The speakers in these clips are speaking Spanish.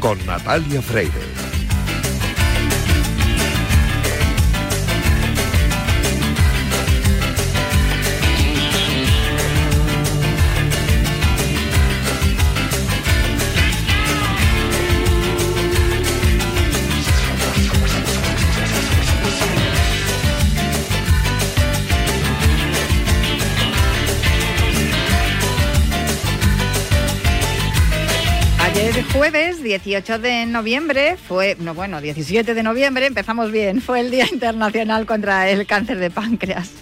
con Natalia Freire. jueves 18 de noviembre fue, no bueno, 17 de noviembre, empezamos bien, fue el Día Internacional contra el Cáncer de Páncreas.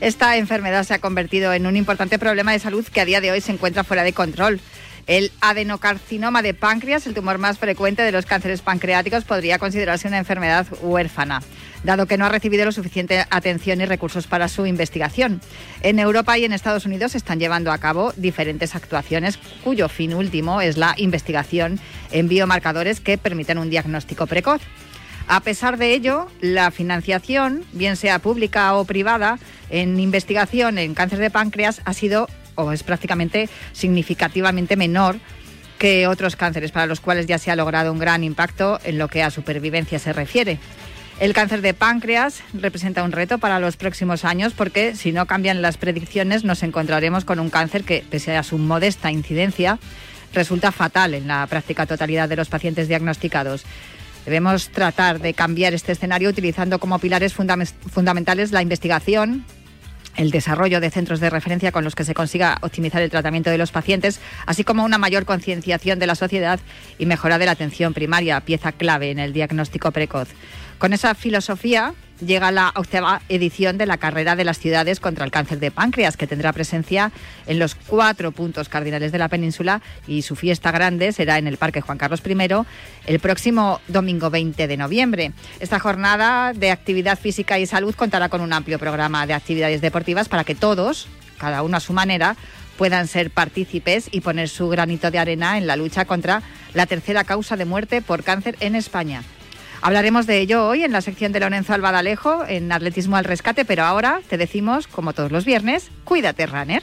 Esta enfermedad se ha convertido en un importante problema de salud que a día de hoy se encuentra fuera de control. El adenocarcinoma de páncreas, el tumor más frecuente de los cánceres pancreáticos, podría considerarse una enfermedad huérfana dado que no ha recibido lo suficiente atención y recursos para su investigación. En Europa y en Estados Unidos se están llevando a cabo diferentes actuaciones cuyo fin último es la investigación en biomarcadores que permiten un diagnóstico precoz. A pesar de ello, la financiación, bien sea pública o privada, en investigación en cáncer de páncreas ha sido o es prácticamente significativamente menor que otros cánceres para los cuales ya se ha logrado un gran impacto en lo que a supervivencia se refiere. El cáncer de páncreas representa un reto para los próximos años porque si no cambian las predicciones nos encontraremos con un cáncer que, pese a su modesta incidencia, resulta fatal en la práctica totalidad de los pacientes diagnosticados. Debemos tratar de cambiar este escenario utilizando como pilares fundamentales la investigación, el desarrollo de centros de referencia con los que se consiga optimizar el tratamiento de los pacientes, así como una mayor concienciación de la sociedad y mejora de la atención primaria, pieza clave en el diagnóstico precoz. Con esa filosofía llega la octava edición de la Carrera de las Ciudades contra el Cáncer de Páncreas, que tendrá presencia en los cuatro puntos cardinales de la península y su fiesta grande será en el Parque Juan Carlos I el próximo domingo 20 de noviembre. Esta jornada de actividad física y salud contará con un amplio programa de actividades deportivas para que todos, cada uno a su manera, puedan ser partícipes y poner su granito de arena en la lucha contra la tercera causa de muerte por cáncer en España. Hablaremos de ello hoy en la sección de Lorenzo Albadalejo en Atletismo al Rescate, pero ahora te decimos, como todos los viernes, cuídate, runner.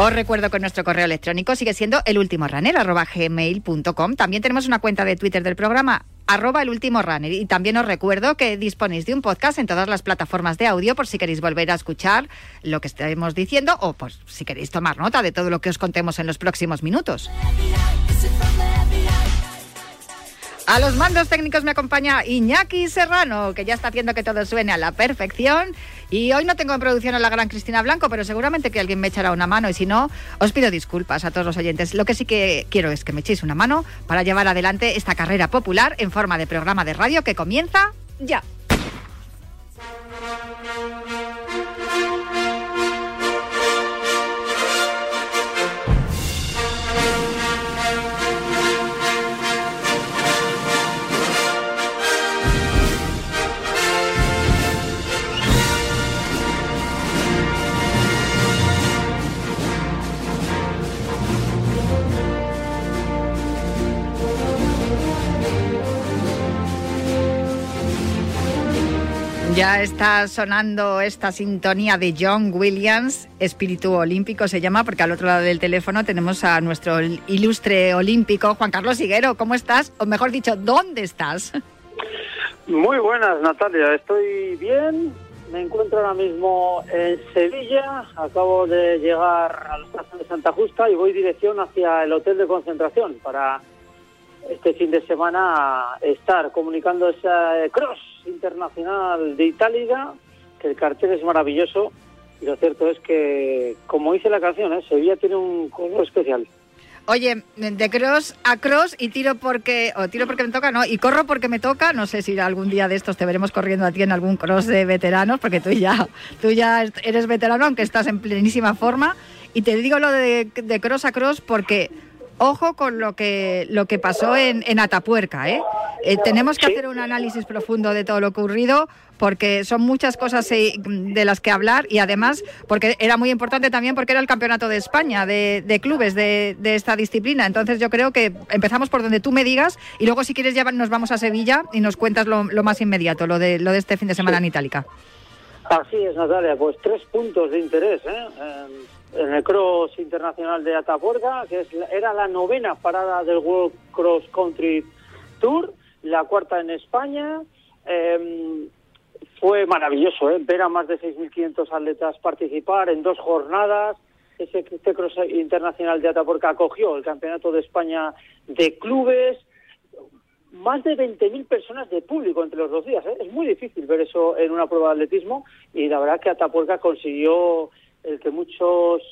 Os recuerdo que nuestro correo electrónico sigue siendo elultimorunner.gmail.com. También tenemos una cuenta de Twitter del programa, arroba el último runner. Y también os recuerdo que disponéis de un podcast en todas las plataformas de audio por si queréis volver a escuchar lo que estemos diciendo o por si queréis tomar nota de todo lo que os contemos en los próximos minutos. A los mandos técnicos me acompaña Iñaki Serrano, que ya está haciendo que todo suene a la perfección. Y hoy no tengo en producción a la gran Cristina Blanco, pero seguramente que alguien me echará una mano y si no, os pido disculpas a todos los oyentes. Lo que sí que quiero es que me echéis una mano para llevar adelante esta carrera popular en forma de programa de radio que comienza ya. Ya está sonando esta sintonía de John Williams, Espíritu Olímpico se llama, porque al otro lado del teléfono tenemos a nuestro ilustre olímpico, Juan Carlos Higuero. ¿Cómo estás? O mejor dicho, ¿dónde estás? Muy buenas, Natalia. Estoy bien, Me encuentro ahora mismo en Sevilla. Acabo de llegar a la estación de Santa Justa y voy dirección hacia el hotel de concentración para este fin de semana estar comunicando ese cross internacional de Itálica, que el cartel es maravilloso y lo cierto es que, como dice la canción, ¿eh? Sevilla tiene un color especial. Oye, de cross a cross y tiro porque, o tiro porque me toca, no, y corro porque me toca. No sé si algún día de estos te veremos corriendo a ti en algún cross de veteranos, porque tú ya, tú ya eres veterano, aunque estás en plenísima forma. Y te digo lo de, de cross a cross porque ojo con lo que, lo que pasó en, en Atapuerca. ¿eh? ¿eh? tenemos que hacer un análisis profundo de todo lo ocurrido porque son muchas cosas eh, de las que hablar y además porque era muy importante también porque era el campeonato de España de, de clubes de, de, esta disciplina. Entonces yo creo que empezamos por donde tú me digas y luego si quieres ya nos vamos a Sevilla y nos cuentas lo, lo más inmediato, lo de, lo de este fin de semana sí. en Itálica. Así es, Natalia, pues tres puntos de interés. ¿eh? En el Cross Internacional de Atapuerca, que es, era la novena parada del World Cross Country Tour, la cuarta en España. Eh, fue maravilloso ¿eh? ver a más de 6.500 atletas participar en dos jornadas. Ese este Cross Internacional de Atapuerca acogió el Campeonato de España de clubes. Más de 20.000 personas de público entre los dos días. ¿eh? Es muy difícil ver eso en una prueba de atletismo y la verdad que Atapuerca consiguió el que muchos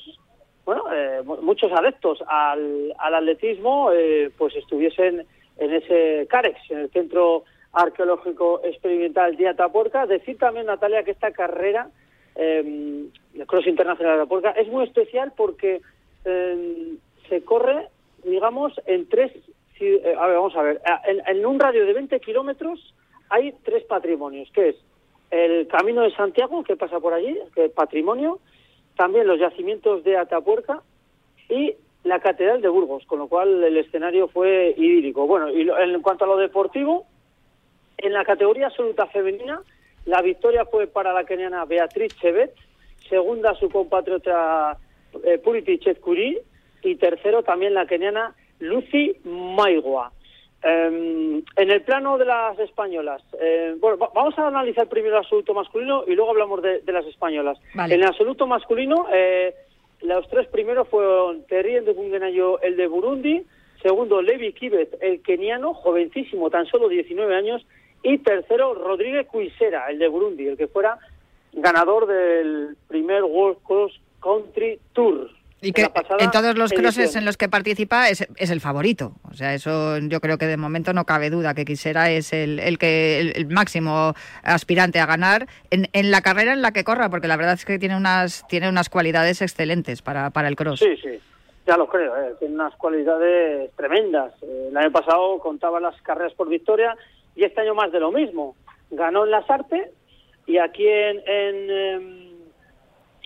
bueno eh, muchos adeptos al, al atletismo eh, pues estuviesen en ese CAREX, en el Centro Arqueológico Experimental de Atapuerca. Decir también, Natalia, que esta carrera, eh, el Cross Internacional de Atapuerca, es muy especial porque eh, se corre, digamos, en tres... Eh, a ver, vamos a ver, en, en un radio de 20 kilómetros hay tres patrimonios, que es el Camino de Santiago, que pasa por allí, que es patrimonio, también los yacimientos de Atapuerca y la Catedral de Burgos, con lo cual el escenario fue idílico. Bueno, y en cuanto a lo deportivo, en la categoría absoluta femenina, la victoria fue para la keniana Beatriz Chevet, segunda su compatriota eh, Puriti Chetkuri y tercero también la keniana Lucy Maigua. Eh, en el plano de las españolas, eh, bueno, vamos a analizar primero el absoluto masculino y luego hablamos de, de las españolas. Vale. En el absoluto masculino, eh, los tres primeros fueron Terry Ndugungenayo, el de Burundi, segundo Levi Kibet, el keniano, jovencísimo, tan solo 19 años, y tercero Rodríguez Cuisera, el de Burundi, el que fuera ganador del primer World Cross Country Tour. Y que en todos los crosses edición. en los que participa es, es, el favorito. O sea, eso yo creo que de momento no cabe duda que Quisera es el, el que el, el, máximo aspirante a ganar en, en, la carrera en la que corra, porque la verdad es que tiene unas tiene unas cualidades excelentes para, para el cross. Sí, sí, ya lo creo. Eh. Tiene unas cualidades tremendas. Eh, el año pasado contaba las carreras por victoria y este año más de lo mismo. Ganó en las artes y aquí en, en eh,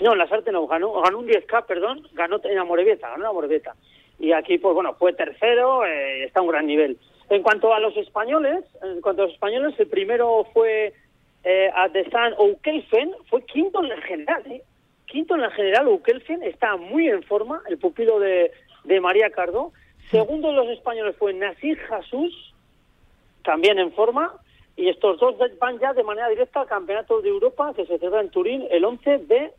no, en las artes no, ganó, ganó un 10K, perdón, ganó en Amorebieta, ganó en Amorebieta. Y aquí, pues bueno, fue tercero, eh, está a un gran nivel. En cuanto a los españoles, en cuanto a los españoles, el primero fue eh, a The San Oukelfen, fue quinto en la general, ¿eh? Quinto en la general, Oukelfen está muy en forma, el pupilo de, de María Cardo. Segundo de los españoles fue Nasir Jesús, también en forma. Y estos dos van ya de manera directa al Campeonato de Europa que se celebra en Turín el 11 de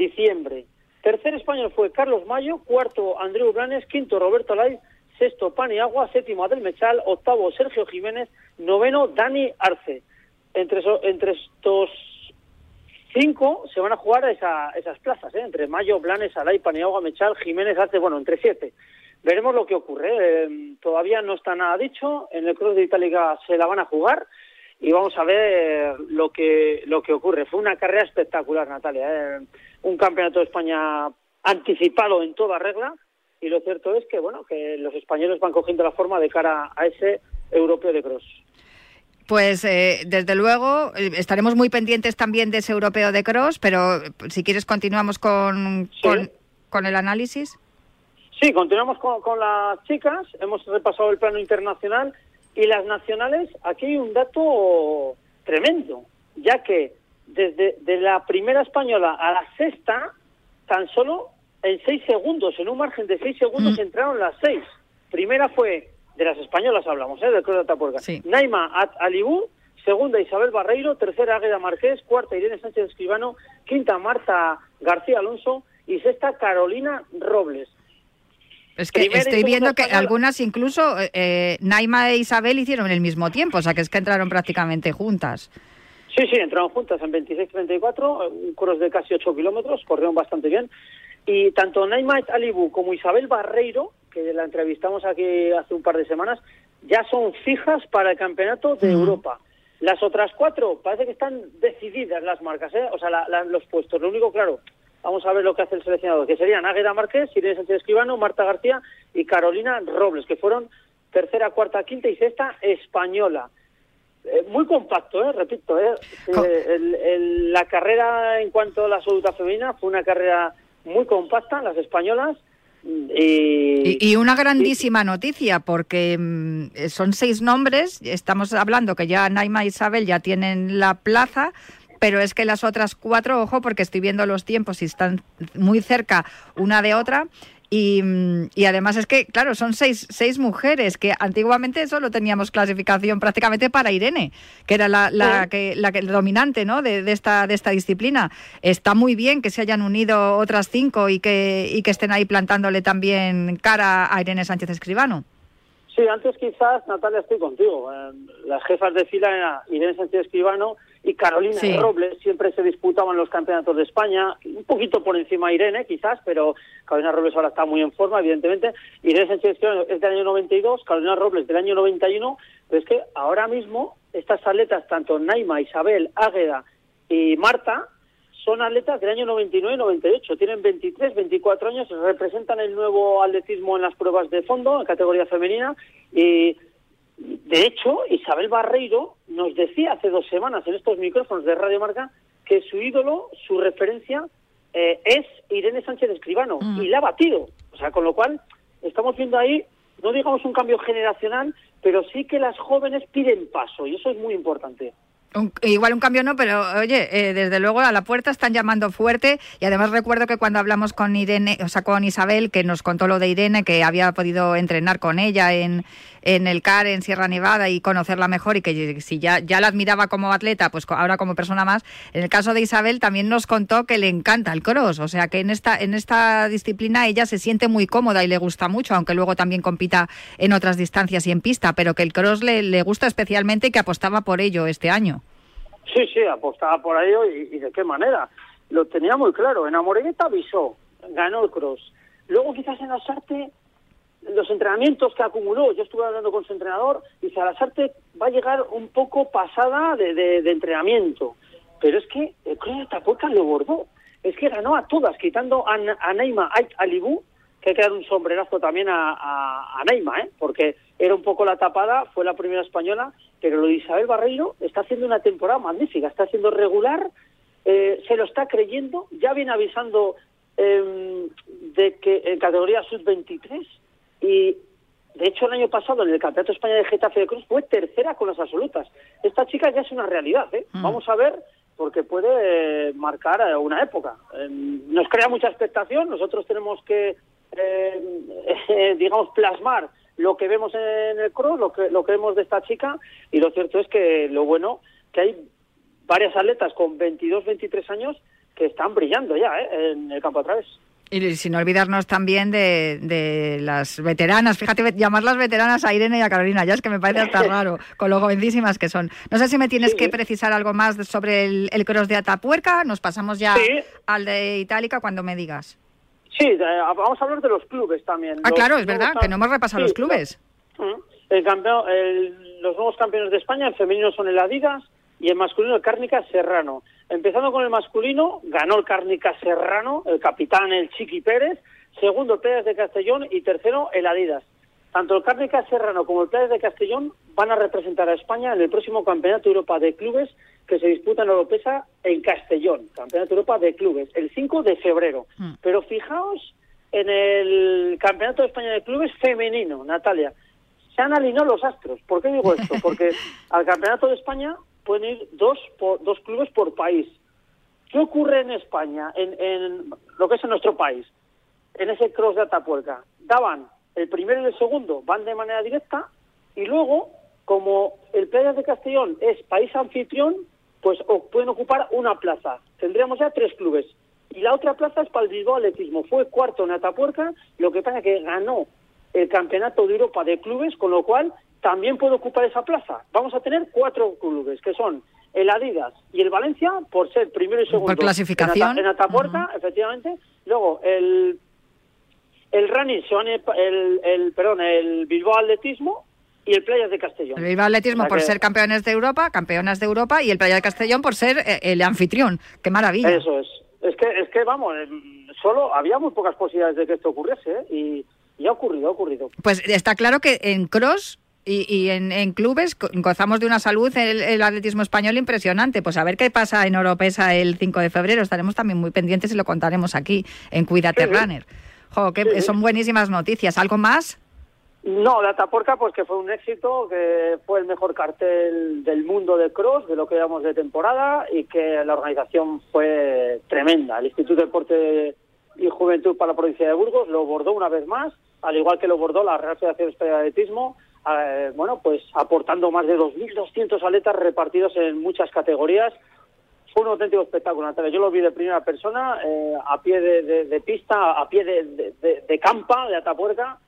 diciembre. Tercer español fue Carlos Mayo, cuarto Andreu Blanes, quinto Roberto Lai, sexto Paniagua, séptimo Adel Mechal, octavo Sergio Jiménez, noveno Dani Arce. Entre, so, entre estos cinco se van a jugar esa, esas plazas, ¿eh? entre Mayo, Blanes, Alay, Paniagua, Mechal, Jiménez, Arce, bueno, entre siete. Veremos lo que ocurre. Eh, todavía no está nada dicho. En el Cross de Itálica se la van a jugar y vamos a ver lo que lo que ocurre. Fue una carrera espectacular, Natalia. ¿eh? Un campeonato de España anticipado en toda regla y lo cierto es que bueno que los españoles van cogiendo la forma de cara a ese europeo de cross. Pues eh, desde luego estaremos muy pendientes también de ese europeo de cross, pero si quieres continuamos con, sí. con, con, el análisis. Sí, continuamos con, con las chicas. Hemos repasado el plano internacional y las nacionales, aquí hay un dato tremendo, ya que desde de la primera española a la sexta, tan solo en seis segundos, en un margen de seis segundos, mm. entraron las seis. Primera fue, de las españolas hablamos, ¿eh? del Cruz de Atapuerca. Sí. Naima At Alibú, segunda Isabel Barreiro, tercera Águeda Marqués, cuarta Irene Sánchez Escribano, quinta Marta García Alonso y sexta Carolina Robles. Es que estoy viendo que algunas incluso eh, Naima e Isabel hicieron el mismo tiempo, o sea que es que entraron prácticamente juntas. Sí, sí, entraron juntas en 26-34, un cross de casi 8 kilómetros, corrieron bastante bien. Y tanto Naima Alibu como Isabel Barreiro, que la entrevistamos aquí hace un par de semanas, ya son fijas para el campeonato de Europa. Las otras cuatro parece que están decididas las marcas, ¿eh? o sea, los puestos. Lo único, claro, vamos a ver lo que hace el seleccionador, que serían Águeda Márquez, Irene Sánchez Escribano, Marta García y Carolina Robles, que fueron tercera, cuarta, quinta y sexta española. Muy compacto, ¿eh? repito. ¿eh? eh la carrera en cuanto a la absoluta femenina fue una carrera muy compacta, las españolas. Y, una grandísima noticia, porque mm, son seis nombres, estamos hablando que ya Naima e Isabel ya tienen la plaza, pero es que las otras cuatro, ojo, porque estoy viendo los tiempos y están muy cerca una de otra, y, y, además es que, claro, son seis, seis mujeres, que antiguamente solo teníamos clasificación prácticamente para Irene, que era la, la, que, la que, dominante ¿no? de, de, esta, de esta disciplina. Está muy bien que se hayan unido otras cinco y que, y que estén ahí plantándole también cara a Irene Sánchez Escribano. Sí, antes quizás, Natalia, estoy contigo. Eh, las jefas de fila eran Irene Sánchez Escribano y Carolina Robles siempre se disputaban los campeonatos de España, un poquito por encima de Irene quizás, pero Carolina Robles ahora está muy en forma, evidentemente. Irene Sánchez es del año 92, Carolina Robles del año 91, pero es que ahora mismo estas atletas, tanto Naima, Isabel, Águeda y Marta, son atletas del año 99 y 98, tienen 23, 24 años, representan el nuevo atletismo en las pruebas de fondo, en categoría femenina, y de hecho, Isabel Barreiro nos decía hace dos semanas en estos micrófonos de Radio Marca que su ídolo, su referencia, eh, es Irene Sánchez Escribano mm. y la ha batido. O sea, con lo cual estamos viendo ahí, no digamos un cambio generacional, pero sí que las jóvenes piden paso y eso es muy importante igual un cambio no, pero oye, eh, desde luego a la puerta están llamando fuerte y además recuerdo que cuando hablamos con Irene, o sea, con Isabel, que nos contó lo de Irene, que había podido entrenar con ella en, en el CAR en Sierra Nevada y conocerla mejor y que si ya, ya la admiraba como atleta, pues ahora como persona más. En el caso de Isabel también nos contó que le encanta el cross, o sea que en esta, en esta disciplina ella se siente muy cómoda y le gusta mucho, aunque luego también compita en otras distancias y en pista, pero que el cross le, le gusta especialmente y que apostaba por ello este año. Sí, sí, apostaba por ello y, de qué manera. Lo tenía muy claro. En Amoregueta avisó, ganó el cross. Luego quizás en Lasarte, los entrenamientos que acumuló, yo estuve hablando con su entrenador, dice, a Lasarte va a llegar un poco pasada de, de, entrenamiento. Pero es que el cross de Tapuerca lo bordó. Es que ganó a todas, quitando a, a Neima Alibú, que hay que dar un sombrerazo también a, a, Neima, ¿eh? porque era un poco la tapada, fue la primera española, pero lo de Isabel Barreiro está haciendo una temporada magnífica, está siendo regular, eh, se lo está creyendo, ya viene avisando em, de que en categoría sub-23 y de hecho el año pasado en el Campeonato España de Getafe de Cruz fue tercera con las absolutas. Esta chica ya es una realidad, ¿eh? Mm. Vamos a ver porque puede eh, marcar una época. Em, nos crea mucha expectación, nosotros tenemos que, em, digamos, plasmar lo que vemos en el cross, lo que, lo que vemos de esta chica, y lo cierto es que lo bueno que hay varias atletas con 22, 23 años que están brillando ya ¿eh? en el campo a través. Y sin olvidarnos también de, de, las veteranas, fíjate, llamarlas veteranas a Irene y a Carolina, ya es que me parece hasta raro, con lo jovencísimas que son. No sé si me tienes que precisar algo más sobre el, el cross de Atapuerca, nos pasamos ya al de Itálica cuando me digas. Sí, vamos a hablar de los clubes también. Ah, claro, es verdad, que no hemos repasado los clubes. El campeón, los nuevos campeones de España en femenino son el Adidas y en masculino el Cárnica Serrano. Empezando con el masculino, ganó el Cárnica Serrano, el capitán el Chiqui Pérez, segundo Pérez de Castellón y tercero el Adidas. Tanto el Cárnica Serrano como el Pérez de Castellón van a representar a España en el próximo Campeonato Europa de Clubes que se disputa en Europesa en Castellón, Campeonato Europa de Clubes, el 5 de febrero. Mm. Pero fijaos en el Campeonato de España de Clubes femenino, Natalia. Se han alineado los astros. ¿Por qué digo esto? Porque al Campeonato de España pueden ir dos, dos clubes por país. ¿Qué ocurre en España, en, en lo que es en nuestro país? En ese cross de Atapuerca. Daban el primero y el segundo van de manera directa y luego como el Playas de Castellón es país anfitrión, pues pueden ocupar una plaza. Tendríamos ya tres clubes. Y la otra plaza es para el Bilbao Atletismo. Fue cuarto en Atapuerca, lo que pasa es que ganó el Campeonato de Europa de Clubes, con lo cual también puede ocupar esa plaza. Vamos a tener cuatro clubes, que son el Adidas y el Valencia, por ser primero y segundo por clasificación. en, Atapuerca, efectivamente. Luego el el Running, el, el, perdón, el Bilbao Atletismo y el Playas de Castellón. El Bilbao Atletismo por ser campeones de Europa, campeonas de Europa, y el Playa de Castellón por ser eh, el anfitrión. ¡Qué maravilla! Eso es. Es que, es que vamos, em, solo había muy pocas posibilidades de que esto ocurriese, ¿eh? y, y ha ocurrido, ha ocurrido. Pues está claro que en cross y, en, clubes gozamos de una salud el, el, atletismo español impresionante. Pues a ver qué pasa en Oropesa el 5 de febrero. Estaremos también muy pendientes y lo contaremos aquí en Cuídate Runner. Jo, que son buenísimas noticias. ¿Algo más? No, la Taporca, pues que fue un éxito, que fue el mejor cartel del mundo de cross, de lo que llevamos de temporada, y que la organización fue tremenda. El Instituto de Deporte y Juventud para la provincia de Burgos lo bordó una vez más, al igual que lo bordó la Real Federación Española de Atletismo, eh, bueno, pues aportando más de 2.200 atletas repartidos en muchas categorías. Fue un auténtico espectáculo, Natalia. Yo lo vi de primera persona, eh, a pie de, pista, a pie de, de campa, de Atapuerca,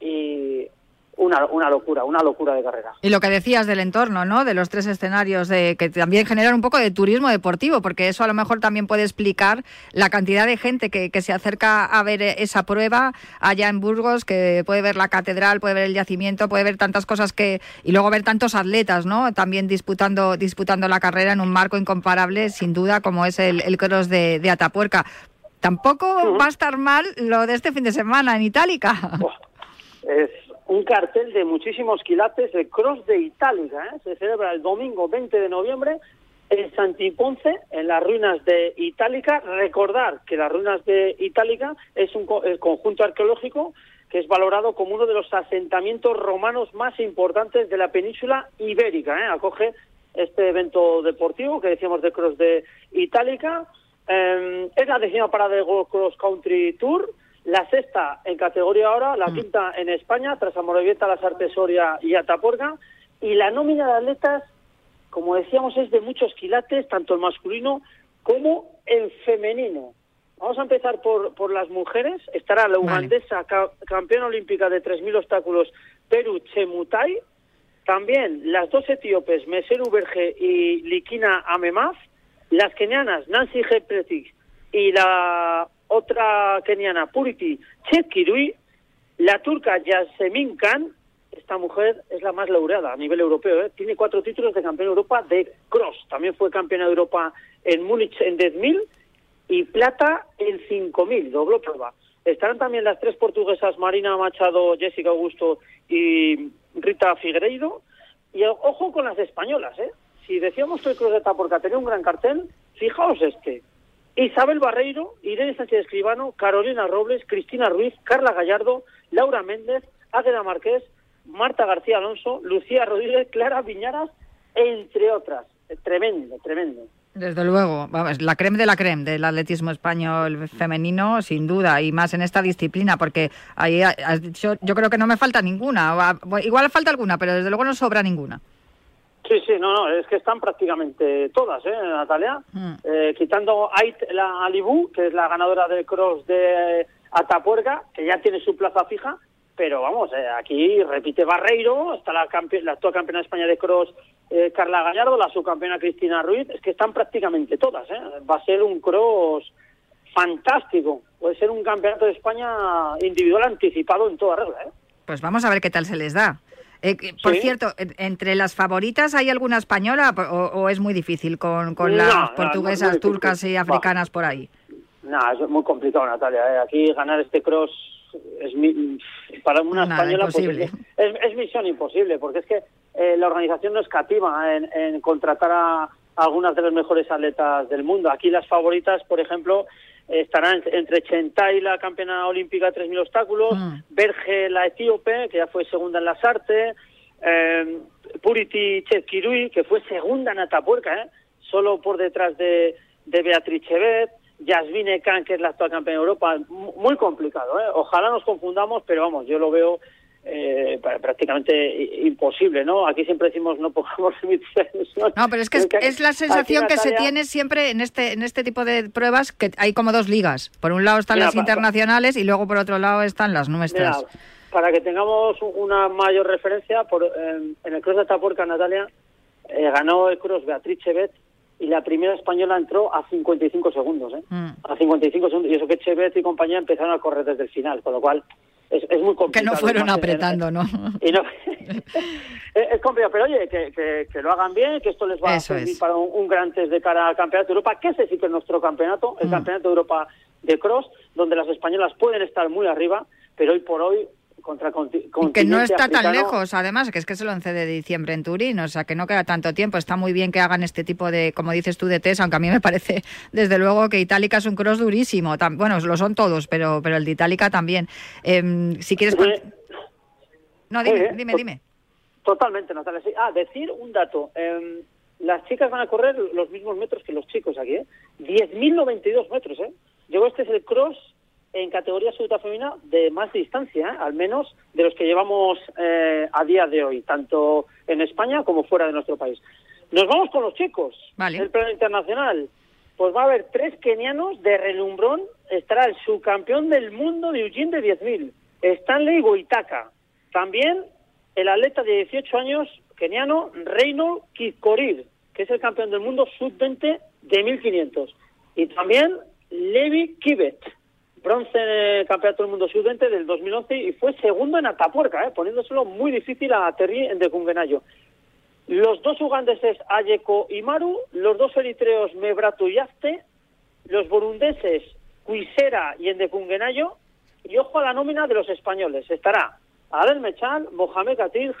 y una, una locura, una locura de carrera. Y lo que decías del entorno, ¿no? De los tres escenarios, de que también generan un poco de turismo deportivo, porque eso a lo mejor también puede explicar la cantidad de gente que, que se acerca a ver esa prueba allá en Burgos, que puede ver la catedral, puede ver el yacimiento, puede ver tantas cosas que y luego ver tantos atletas, ¿no? También disputando disputando la carrera en un marco incomparable, sin duda, como es el, el cross de, de Atapuerca. Tampoco va a estar mal lo de este fin de semana en Itálica. Es un cartel de muchísimos quilates, de Cross de Itálica. ¿eh? Se celebra el domingo 20 de noviembre en Santiponce, en las ruinas de Itálica. Recordar que las ruinas de Itálica es un conjunto arqueológico que es valorado como uno de los asentamientos romanos más importantes de la península ibérica. ¿eh? Acoge este evento deportivo que decíamos de Cross de Itálica. Eh, es la décima parada del Cross Country Tour la sexta en categoría ahora, la mm. quinta en España, tras Amorebieta, Las Artesoria y Ataporga, y la nómina de atletas, como decíamos, es de muchos quilates, tanto el masculino como el femenino. Vamos a empezar por, por las mujeres. Estará la ugandesa campeona olímpica de 3.000 obstáculos, Peru Chemutai. También las dos etíopes, Meseru Berge y Likina Amemaz. Las kenianas, Nancy Hepretik y la otra keniana, Puriti Chetkirui, la turca Yasemin Khan, esta mujer es la más laureada a nivel europeo, ¿eh? tiene cuatro títulos de campeona de Europa de cross, también fue campeona de Europa en Múnich en 10.000 y plata en 5.000, dobló prueba. Estarán también las tres portuguesas, Marina Machado, Jessica Augusto y Rita Figueiredo. Y ojo con las españolas, ¿eh? Si decíamos que el cross de Taporca tenía un gran cartel, fijaos este. Isabel Barreiro, Irene Sánchez Escribano, Carolina Robles, Cristina Ruiz, Carla Gallardo, Laura Méndez, Águeda Márquez, Marta García Alonso, Lucía Rodríguez, Clara Viñaras, entre otras. Tremendo, tremendo. Desde luego, vamos, la creme de la creme del atletismo español femenino, sin duda, y más en esta disciplina, porque ahí yo creo que no me falta ninguna. Igual falta alguna, pero desde luego no sobra ninguna. Sí, sí, no, no, es que están prácticamente todas, ¿eh, Natalia? Mm. Eh, quitando Ait la Alibú, que es la ganadora del cross de Atapuerca, que ya tiene su plaza fija, pero vamos, eh, aquí repite Barreiro, está la, la actual campeona de España de cross eh, Carla Gallardo, la subcampeona Cristina Ruiz, es que están prácticamente todas, ¿eh? Va a ser un cross fantástico, puede ser un campeonato de España individual anticipado en toda regla, ¿eh? Pues vamos a ver qué tal se les da. Eh, por cierto, ¿entre las favoritas hay alguna española o, es muy difícil con, con las portuguesas, turcas y africanas por ahí? No, es muy complicado, Natalia. ¿eh? Aquí ganar este cross es para una española pues, es, misión imposible, porque es que eh, la organización no escatima en, en contratar a algunas de las mejores atletas del mundo. Aquí las favoritas, por ejemplo, estarán entre Chentai, la campeona olímpica de 3.000 obstáculos, mm. Berge, la etíope, que ya fue segunda en las artes, eh, Puriti Chetkirui, que fue segunda en Atapuerca, ¿eh? solo por detrás de, de Beatriz Chevet, Yasmine Khan, que es la actual campeona de Europa, muy complicado. ¿eh? Ojalá nos confundamos, pero vamos, yo lo veo eh, prácticamente imposible, ¿no? Aquí siempre decimos no podemos emitir No, pero es que es, la sensación que se tiene siempre en este en este tipo de pruebas que hay como dos ligas. Por un lado están las internacionales y luego por otro lado están las nuestras. para que tengamos una mayor referencia, por, en el Cross de Atapuerca, Natalia, eh, ganó el Cross Beatriz Chevet y la primera española entró a 55 segundos, ¿eh? Mm. A 55 segundos. Y eso que Chevet y compañía empezaron a correr desde el final, con lo cual es, es muy complicado. Que no fueron apretando, ¿no? Y no es, complicado, pero oye, que, que, lo hagan bien, que esto les va a servir para un, gran test de cara al Campeonato de Europa, que ese sí que es nuestro campeonato, el mm. Campeonato de Europa de Cross, donde las españolas pueden estar muy arriba, pero hoy por hoy contra que no está tan lejos, además, que es que es el 11 de diciembre en Turín, o sea que no queda tanto tiempo. Está muy bien que hagan este tipo de, como dices tú, de test, aunque a mí me parece, desde luego, que Itálica es un cross durísimo. Bueno, lo son todos, pero, pero el de Itálica también. Em, si quieres... No, dime, dime, dime. Totalmente, Natalia. Ah, decir un dato. Em, las chicas van a correr los mismos metros que los chicos aquí, ¿eh? 10.092 metros, ¿eh? Llegó este es el cross en categoría absoluta femenina de más distancia, ¿eh? al menos de los que llevamos eh, a día de hoy, tanto en España como fuera de nuestro país. Nos vamos con los chicos. Vale. El plano internacional. Pues va a haber tres kenianos de relumbrón. Estará el subcampeón del mundo de Eugene de 10.000, Stanley Goitaka. También el atleta de 18 años keniano Reino Kikorir, que es el campeón del mundo sub-20 de 1.500. Y también Levi Kibet, bronce en el Campeonato del Mundo Sub-20 del 2011 y fue segundo en Atapuerca, ¿eh? poniéndoselo muy difícil a Terry en Decungenayo. Los dos ugandeses Ayeko y Maru, los dos eritreos Mebratu y Azte, los burundeses Cuisera y Endecungenayo, y ojo a la nómina de los españoles. Estará Adel Mechal, Mohamed Katir,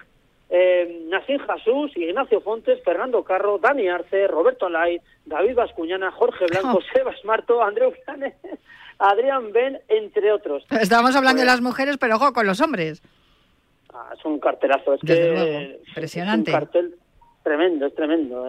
eh, Nassim Jesús, Ignacio Fontes, Fernando Carro, Dani Arce, Roberto Lai, David Vascuñana, Jorge Blanco, Sebas Marto, Andreu Flanes, Adrián Ben, entre otros. Estábamos hablando de pues las mujeres, pero ojo con los hombres. Ah, es un cartelazo, es que impresionante. Es un cartel tremendo, es tremendo.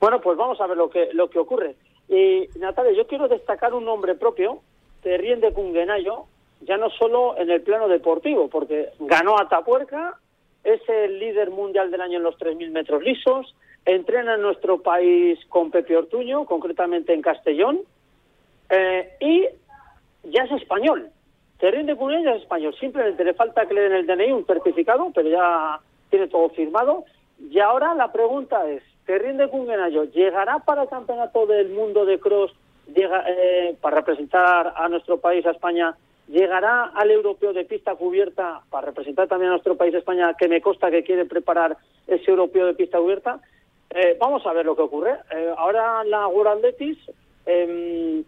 Bueno, pues vamos a ver lo que lo que ocurre. Y Natalia, yo quiero destacar un nombre propio, Terrien de Cunguenayo, ya no solo en el plano deportivo, porque ganó a Tapuerca, es el líder mundial del año en los 3.000 metros lisos, entrena en nuestro país con Pepe Ortuño, concretamente en Castellón, eh, y ya es español. Terrín de Cunha ya es español. Simplemente le falta que le den el DNI, un certificado, pero ya tiene todo firmado. Y ahora la pregunta es, Terrín de Cungenayo, ¿llegará para el Campeonato del Mundo de Cross llega, eh, para representar a nuestro país, a España? ¿Llegará al europeo de pista cubierta para representar también a nuestro país, España, que me consta que quiere preparar ese europeo de pista cubierta? Eh, vamos a ver lo que ocurre. ahora la World Athletics em,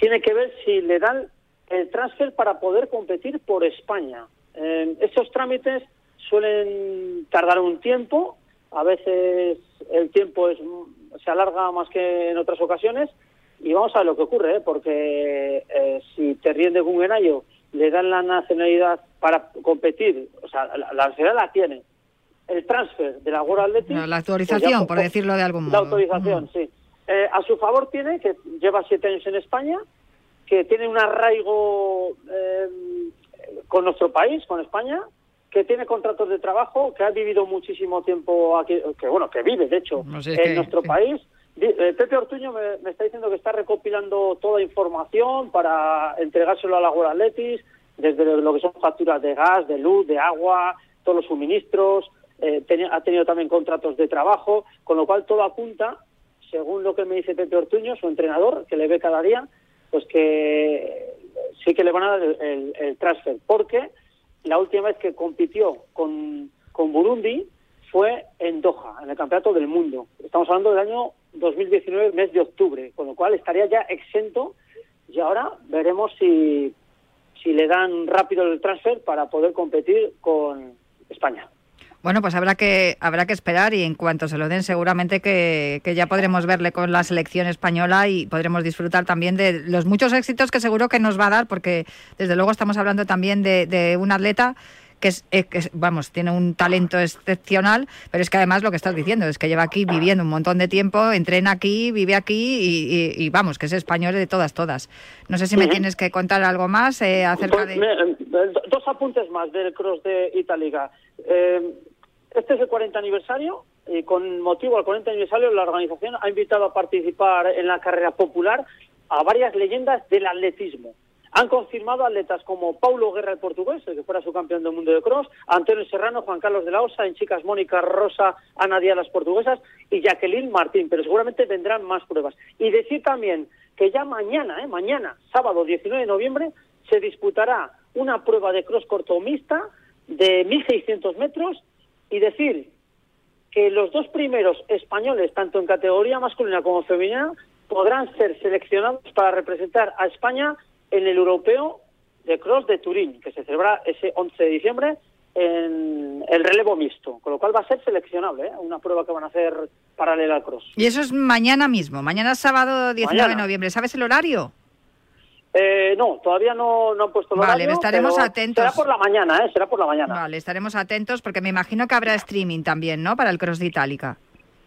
tiene que ver si le dan el transfer para poder competir por España. Eh, estos trámites suelen tardar un tiempo, a veces el tiempo es, se alarga más que en otras ocasiones, y vamos a ver lo que ocurre, ¿eh? porque eh, si Terrien de Guggenayo le dan la nacionalidad para competir, o sea, la, nacionalidad la tiene, el transfer de la World Athletics... La, pues autorización, por decirlo de algún modo. La autorización, sí. Eh, a su favor tiene que lleva siete años en España, que tiene un arraigo eh, con nuestro país, con España, que tiene contratos de trabajo, que ha vivido muchísimo tiempo aquí, que bueno, que vive de hecho en nuestro país. Eh, Pepe Ortuño me, está diciendo que está recopilando toda información para entregárselo a la World Athletics, desde lo que son facturas de gas, de luz, de agua, todos los suministros, ha tenido también contratos de trabajo, con lo cual todo apunta según lo que me dice Pepe Ortuño, su entrenador, que le ve cada día, pues que sí que le van a dar el, transfer, porque la última vez que compitió con, con Burundi fue en Doha, en el Campeonato del Mundo. Estamos hablando del año 2019, mes de octubre, con lo cual estaría ya exento y ahora veremos si, si le dan rápido el transfer para poder competir con España. Bueno, pues habrá que habrá que esperar y en cuanto se lo den seguramente que, ya podremos verle con la selección española y podremos disfrutar también de los muchos éxitos que seguro que nos va a dar porque desde luego estamos hablando también de, un atleta que es, eh, vamos, tiene un talento excepcional, pero es que además lo que estás diciendo es que lleva aquí viviendo un montón de tiempo, entrena aquí, vive aquí y, vamos, que es español de todas, todas. No sé si me tienes que contar algo más eh, acerca pues de... dos apuntes más del Cross de Itálica. Este es el 40 aniversario y con motivo del 40 aniversario la organización ha invitado a participar en la carrera popular a varias leyendas del atletismo. Han confirmado atletas como Paulo Guerra, el portugués, el que fuera su campeón del mundo de cross, Antonio Serrano, Juan Carlos de la Osa, en chicas Mónica Rosa, Ana Díaz, las portuguesas, y Jacqueline Martín, pero seguramente vendrán más pruebas. Y decir también que ya mañana, ¿eh? mañana, sábado 19 de noviembre, se disputará una prueba de cross corto mixta de 1.600 metros y decir que los dos primeros españoles, tanto en categoría masculina como femenina, podrán ser seleccionados para representar a España en el europeo de cross de Turín, que se celebra ese 11 de diciembre en el relevo mixto, con lo cual va a ser seleccionable, ¿eh? una prueba que van a hacer paralela al cross. Y eso es mañana mismo, mañana sábado 19 de noviembre. ¿Sabes el horario? Eh, no, todavía no, no han puesto el vale, estaremos atentos. Será por la mañana, ¿eh? Será por la mañana. Vale, estaremos atentos porque me imagino que habrá streaming también, ¿no? Para el Cross de Itálica.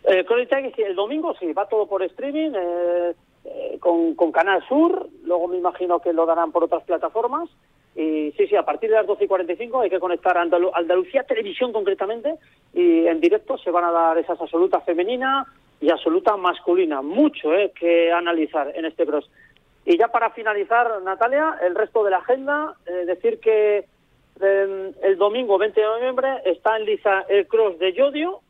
Eh, Cross de Itálica, sí, el domingo sí, va todo por streaming. Eh, eh, con, Canal Sur, luego me imagino que lo darán por otras plataformas. Y sí, sí, a partir de las 12 y 45 hay que conectar a Andalucía Televisión concretamente y en directo se van a dar esas absolutas femenina y absoluta masculina. Mucho eh, que analizar en este cross. Y ya para finalizar, Natalia, el resto de la agenda, eh, decir que em, el domingo 20 de noviembre está en liza el cross de Yodio,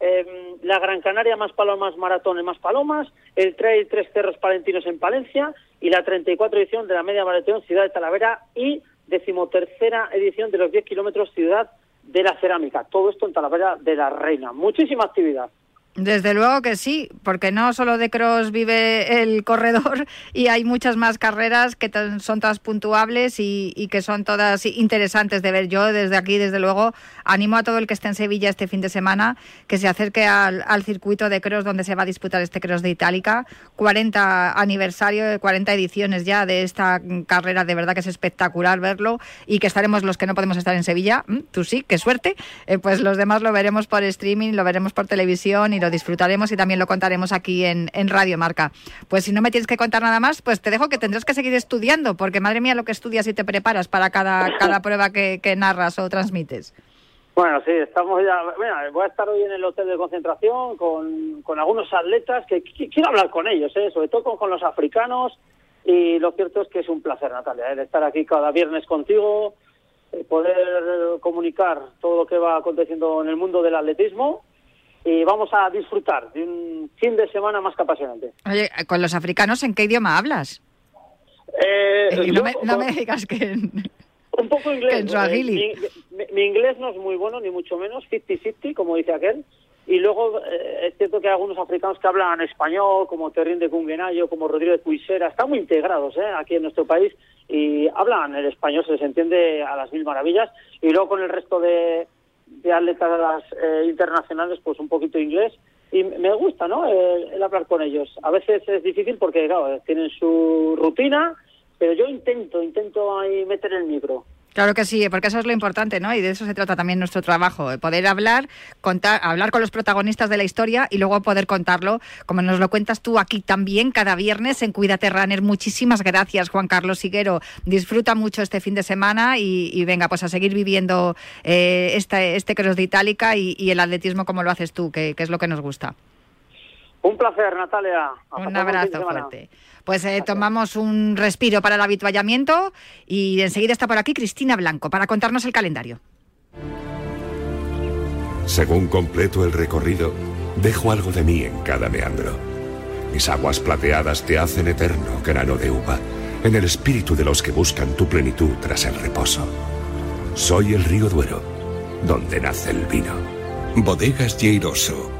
Em, la Gran Canaria más Palomas Maratón en Más Palomas, el Trail Tres Cerros Palentinos en Palencia y la 34 edición de la Media Maratón Ciudad de Talavera y decimotercera edición de los 10 kilómetros Ciudad de la Cerámica. Todo esto en Talavera de la Reina. Muchísima actividad. Desde luego que sí, porque no solo de cross vive el corredor y hay muchas más carreras que son todas puntuables y, que son todas interesantes de ver. Yo desde aquí, desde luego, animo a todo el que esté en Sevilla este fin de semana que se acerque al, circuito de cross donde se va a disputar este cross de Itálica. 40 aniversario, 40 ediciones ya de esta carrera, de verdad que es espectacular verlo y que estaremos los que no podemos estar en Sevilla, mm, tú sí, qué suerte, eh, pues los demás lo veremos por streaming, lo veremos por televisión y lo disfrutaremos y también lo contaremos aquí en, Radio Marca. Pues si no me tienes que contar nada más, pues te dejo que tendrás que seguir estudiando, porque madre mía lo que estudias y te preparas para cada, cada prueba que, narras o transmites. Bueno, sí, estamos ya. voy a estar hoy en el hotel de concentración con, con algunos atletas que, quiero hablar con ellos, ¿eh? sobre todo con, los africanos. Y lo cierto es que es un placer, Natalia, ¿eh? estar aquí cada viernes contigo, eh, poder comunicar todo lo que va aconteciendo en el mundo del atletismo y vamos a disfrutar de un fin de semana más que apasionante. Oye, con los africanos, ¿en qué idioma hablas? Eh, eh no, me, digas que... Un poco inglés. Eh, mi, mi, inglés no es muy bueno, ni mucho menos, 50-50, como dice aquel. Y luego eh, es cierto que hay algunos africanos que hablan español, como Terrín de Cunguenayo, como Rodrigo de Cuisera, están muy integrados ¿eh? aquí en nuestro país y hablan el español, se les entiende a las mil maravillas. Y luego con el resto de, de atletas eh, internacionales, pues un poquito inglés. Y me gusta, ¿no? El, hablar con ellos. A veces es difícil porque, claro, tienen su rutina, pero yo intento, intento ahí meter el micro. Claro que sí, porque eso es lo importante, ¿no? Y de eso se trata también nuestro trabajo, poder hablar, contar, hablar con los protagonistas de la historia y luego poder contarlo, como nos lo cuentas tú aquí también cada viernes en Cuídate Runner. Muchísimas gracias, Juan Carlos Siguero. Disfruta mucho este fin de semana y, venga, pues a seguir viviendo eh, este, este cross de Itálica y, el atletismo como lo haces tú, que es lo que nos gusta. Un placer, Natalia. un abrazo fuerte. Pues eh, tomamos un respiro para el habituallamiento y enseguida está por aquí Cristina Blanco para contarnos el calendario. Según completo el recorrido, dejo algo de mí en cada meandro. Mis aguas plateadas te hacen eterno grano de uva, en el espíritu de los que buscan tu plenitud tras el reposo. Soy el río Duero, donde nace el vino. Bodegas Lleiroso.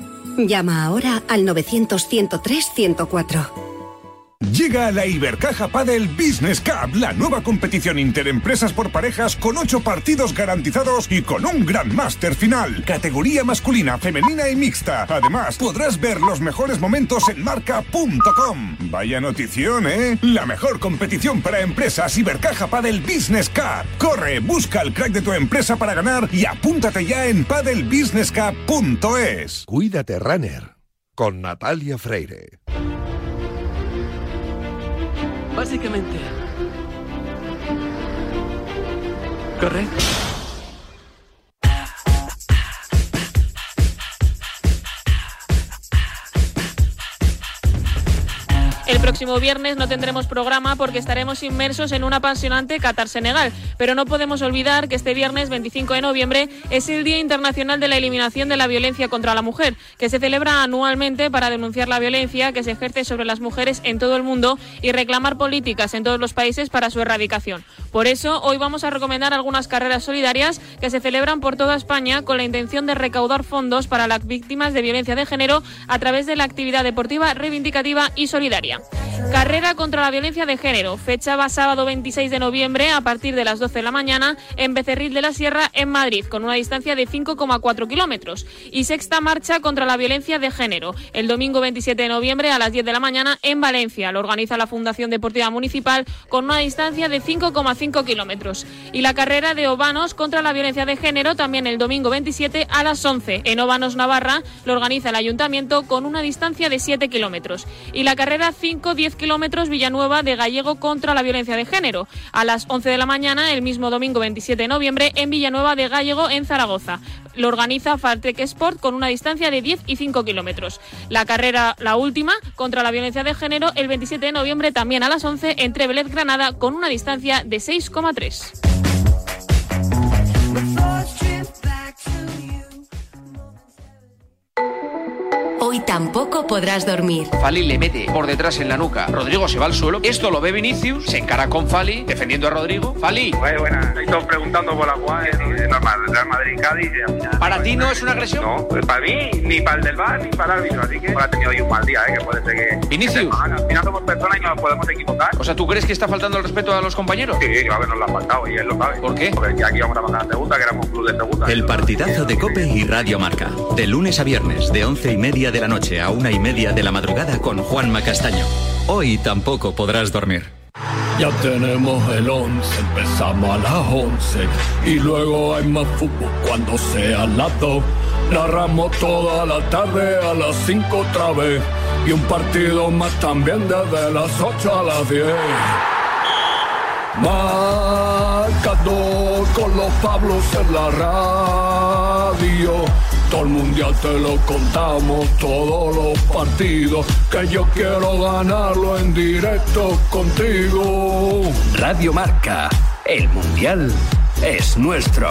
Llama ahora al 900-103-104. Llega a la Ibercaja Padel Business Cup, la nueva competición interempresas por parejas con ocho partidos garantizados y con un gran máster final. Categoría masculina, femenina y mixta. Además, podrás ver los mejores momentos en marca.com. Vaya notición, ¿eh? La mejor competición para empresas Ibercaja Padel Business Cup. Corre, busca el crack de tu empresa para ganar y apúntate ya en padelbusinesscup.es. Cuídate, runner. Con Natalia Freire. Básicamente. Corre. Próximo viernes no tendremos programa porque estaremos inmersos en un apasionante Qatar-Senegal. Pero no podemos olvidar que este viernes 25 de noviembre es el Día Internacional de la Eliminación de la Violencia contra la Mujer, que se celebra anualmente para denunciar la violencia que se ejerce sobre las mujeres en todo el mundo y reclamar políticas en todos los países para su erradicación. Por eso, hoy vamos a recomendar algunas carreras solidarias que se celebran por toda España con la intención de recaudar fondos para las víctimas de violencia de género a través de la actividad deportiva reivindicativa y solidaria. Carrera contra la violencia de género, fecha va sábado 26 de noviembre a partir de las 12 de la mañana en Becerril de la Sierra, en Madrid, con una distancia de 5,4 kilómetros. Y sexta marcha contra la violencia de género, el domingo 27 de noviembre a las 10 de la mañana en Valencia. Lo organiza la Fundación Deportiva Municipal con una distancia de 5,5 kilómetros. Y la carrera de Obanos contra la violencia de género también el domingo 27 a las 11 en Obanos, Navarra. Lo organiza el Ayuntamiento con una distancia de 7 kilómetros. Y la carrera 5-10 kilómetros Villanueva de Gallego contra la violencia de género. A las 11 de la mañana, el mismo domingo 27 de noviembre, en Villanueva de Gallego, en Zaragoza. Lo organiza Fartec Sport con una distancia de 10 y 5 kilómetros. La carrera, la última, contra la violencia de género, el 27 de noviembre, también a las 11, entre Vélez Granada, con una distancia de 6,3. Hoy tampoco podrás dormir. Fali le mete por detrás en la nuca. Rodrigo se va al suelo. Esto lo ve Vinicius. Se encara con Fali, defendiendo a Rodrigo. Fali. Bueno, bueno, estoy preguntando por la jugada. Es normal. Real Madrid, Cádiz. ¿Para ti no es una agresión? No, pues para mí, ni para el del bar, ni para el árbitro. Así que ha tenido hoy un mal día, ¿eh? que puede ser que. Vinicius. que Al final somos personas y nos podemos equivocar. O sea, ¿tú crees que está faltando el respeto a los compañeros? Sí, a ver, nos lo ha faltado y él lo sabe. ¿Por qué? Porque aquí vamos a bajar a segunda, que éramos un club de segunda. El partidazo de Cope y Radio Marca. De lunes a viernes, de once y media de la noche a una y media de la madrugada con Juanma Castaño. Hoy tampoco podrás dormir. Ya tenemos el 11, empezamos a las 11 y luego hay más fútbol cuando sea las 2. Narramos toda la tarde a las 5 otra vez y un partido más también desde las 8 a las 10. Marcador con los Pablos en la radio. Todo el mundial te lo contamos, todos los partidos. Que yo quiero ganarlo en directo contigo. Radio Marca. El mundial es nuestro.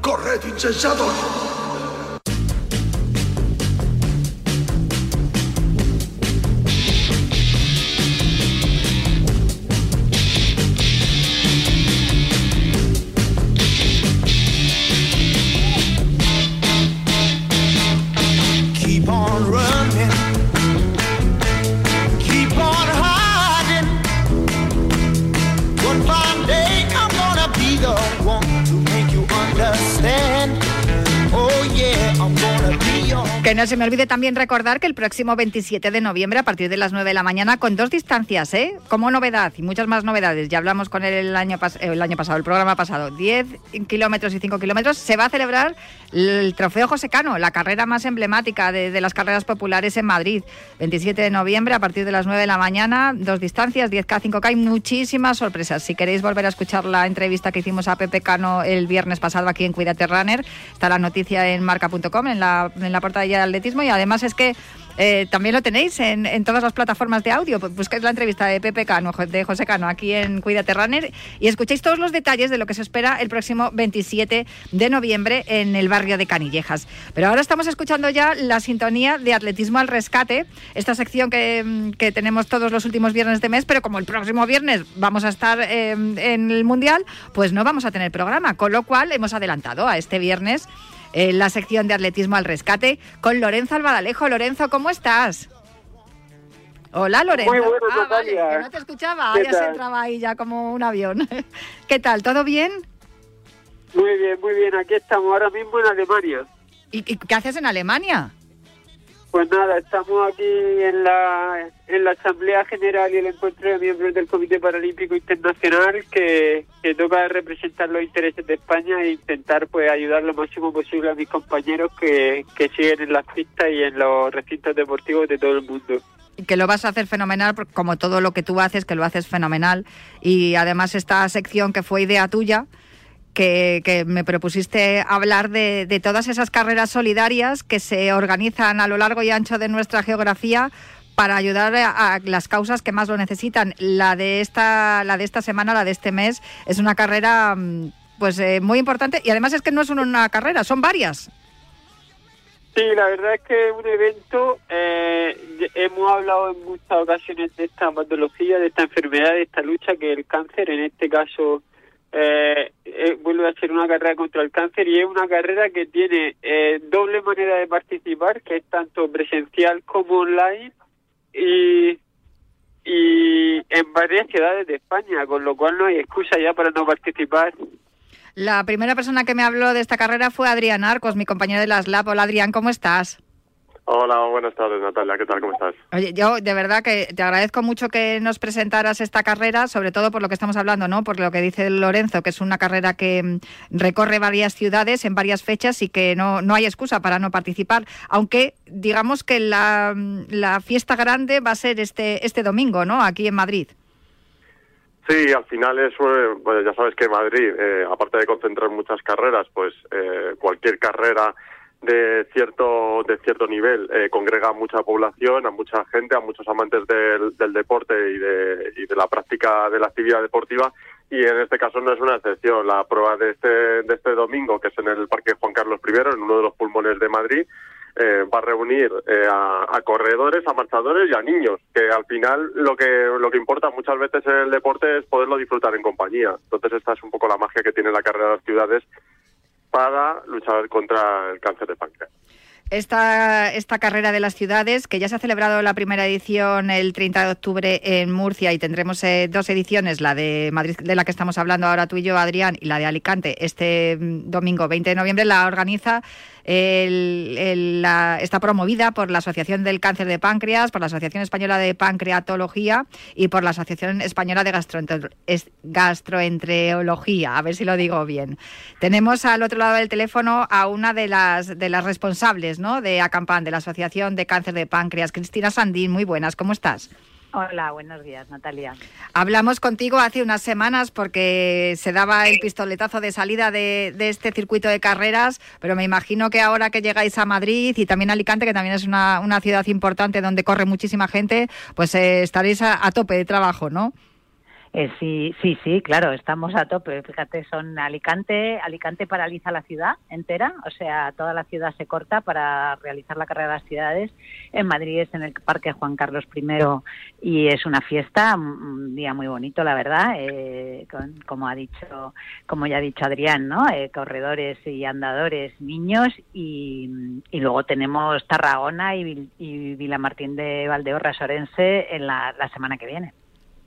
Corred, insensatos. Se me olvide también recordar que el próximo 27 de noviembre, a partir de las 9 de la mañana, con dos distancias, ¿eh? Como novedad y muchas más novedades. Ya hablamos con él el año, el año pasado, el programa pasado. 10 kilómetros y 5 kilómetros. Se va a celebrar el Trofeo José Cano, la carrera más emblemática de, las carreras populares en Madrid. 27 de noviembre, a partir de las 9 de la mañana, dos distancias, 10K, 5K. Hay muchísimas sorpresas. Si queréis volver a escuchar la entrevista que hicimos a Pepe Cano el viernes pasado aquí en Cuídate Runner, está la noticia en marca.com, en la, en la portada atletismo y además es que eh, también lo tenéis en, todas las plataformas de audio. Buscáis la entrevista de Pepe Cano, de José Cano, aquí en Cuídate Runner y escuchéis todos los detalles de lo que se espera el próximo 27 de noviembre en el barrio de Canillejas. Pero ahora estamos escuchando ya la sintonía de Atletismo al Rescate, esta sección que, que tenemos todos los últimos viernes de mes, pero como el próximo viernes vamos a estar eh, en el Mundial, pues no vamos a tener programa, con lo cual hemos adelantado a este viernes en la sección de atletismo al rescate con Lorenzo Albadalejo. Lorenzo, ¿cómo estás? Hola Lorenzo. Muy bueno, ah, vale, que no te escuchaba, ya se entraba ahí ya como un avión. ¿Qué tal? ¿Todo bien? Muy bien, muy bien. Aquí estamos ahora mismo en Alemania. ¿Y, y qué haces en Alemania? Pues nada, estamos aquí en la, en la Asamblea General y el encuentro de miembros del Comité Paralímpico Internacional que, que toca representar los intereses de España e intentar pues ayudar lo máximo posible a mis compañeros que, que siguen en las pistas y en los recintos deportivos de todo el mundo que lo vas a hacer fenomenal, como todo lo que tú haces, que lo haces fenomenal. Y además esta sección que fue idea tuya, que, me propusiste hablar de, de, todas esas carreras solidarias que se organizan a lo largo y ancho de nuestra geografía para ayudar a, las causas que más lo necesitan. La de esta, la de esta semana, la de este mes, es una carrera mm, pues eh, muy importante y además es que no es una carrera, son varias. Sí, la verdad es que es un evento, eh, hemos hablado en muchas ocasiones de esta patología, de esta enfermedad, de esta lucha que el cáncer, en este caso eh, eh, vuelve a ser una carrera contra el cáncer y es una carrera que tiene eh, doble manera de participar, que es tanto presencial como online y, y en varias ciudades de España, con lo cual no hay excusa ya para no participar. La primera persona que me habló de esta carrera fue Adrián Arcos, mi compañero de las Lab. Hola Adrián, ¿cómo estás? Hola, buenas tardes Natalia, ¿qué tal? ¿Cómo estás? Oye, yo de verdad que te agradezco mucho que nos presentaras esta carrera, sobre todo por lo que estamos hablando, ¿no? Por lo que dice Lorenzo, que es una carrera que mm, recorre varias ciudades en varias fechas y que no, no hay excusa para no participar, aunque digamos que la, mm, la fiesta grande va a ser este, este domingo, ¿no? Aquí en Madrid. Sí, al final es, pues ya sabes que Madrid, eh, aparte de concentrar muchas carreras, pues eh, cualquier carrera de cierto de cierto nivel eh, congrega a mucha población, a mucha gente, a muchos amantes del, del deporte y de, y de la práctica de la actividad deportiva y en este caso no es una excepción. La prueba de este de este domingo, que es en el Parque Juan Carlos I, en uno de los pulmones de Madrid, eh, va a reunir eh, a, a, corredores, a marchadores y a niños, que al final lo que lo que importa muchas veces en el deporte es poderlo disfrutar en compañía. Entonces esta es un poco la magia que tiene la carrera de las ciudades para luchar contra el cáncer de páncreas. Esta, esta carrera de las ciudades, que ya se ha celebrado la primera edición el 30 de octubre en Murcia y tendremos eh, dos ediciones, la de Madrid, de la que estamos hablando ahora tú y yo, Adrián, y la de Alicante, este mm, domingo 20 de noviembre, la organiza está promovida por la Asociación del Cáncer de Páncreas, por la Asociación Española de Pancreatología y por la Asociación Española de Gastroenterología. A ver si lo digo bien. Tenemos al otro lado del teléfono a una de las, de las responsables ¿no? de ACAMPAN, de la Asociación de Cáncer de Páncreas, Cristina Sandín. Muy buenas, ¿cómo estás? Hola, buenos días, Natalia. Hablamos contigo hace unas semanas porque se daba el pistoletazo de salida de, este circuito de carreras, pero me imagino que ahora que llegáis a Madrid y también a Alicante, que también es una, ciudad importante donde corre muchísima gente, pues eh, estaréis a tope de trabajo, ¿no? Eh, sí, sí, sí, claro, estamos a tope. Fíjate, son Alicante, Alicante paraliza la ciudad entera, o sea, toda la ciudad se corta para realizar la carrera de las ciudades. En Madrid es en el Parque Juan Carlos I y es una fiesta, un día muy bonito, la verdad, eh, como ha dicho, como ya ha dicho Adrián, ¿no? Eh, corredores y andadores, niños y, y luego tenemos Tarragona y, y Vilamartín de Valdeorras Orense en la semana que viene.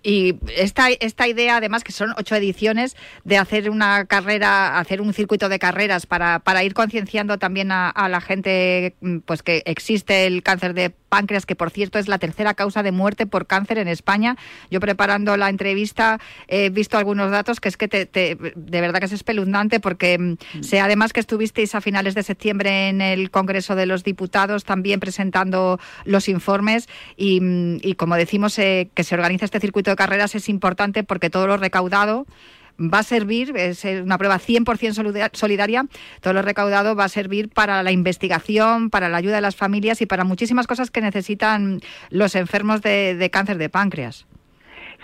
Y esta, esta idea, además, que son ocho ediciones, de hacer una carrera, hacer un circuito de carreras para, para ir concienciando también a, a, la gente mm, pues que existe el cáncer de páncreas, que por cierto es la tercera causa de muerte por cáncer en España. Yo preparando la entrevista he visto algunos datos que es que te, de verdad que es espeluznante porque mm, mm. sé además que estuvisteis a finales de septiembre en el Congreso de los Diputados también presentando los informes y, mm, y como decimos eh, que se organiza este circuito de carreras es importante porque todo lo recaudado va a servir, es una prueba 100% solidaria, todo lo recaudado va a servir para la investigación, para la ayuda de las familias y para muchísimas cosas que necesitan los enfermos de cáncer de páncreas.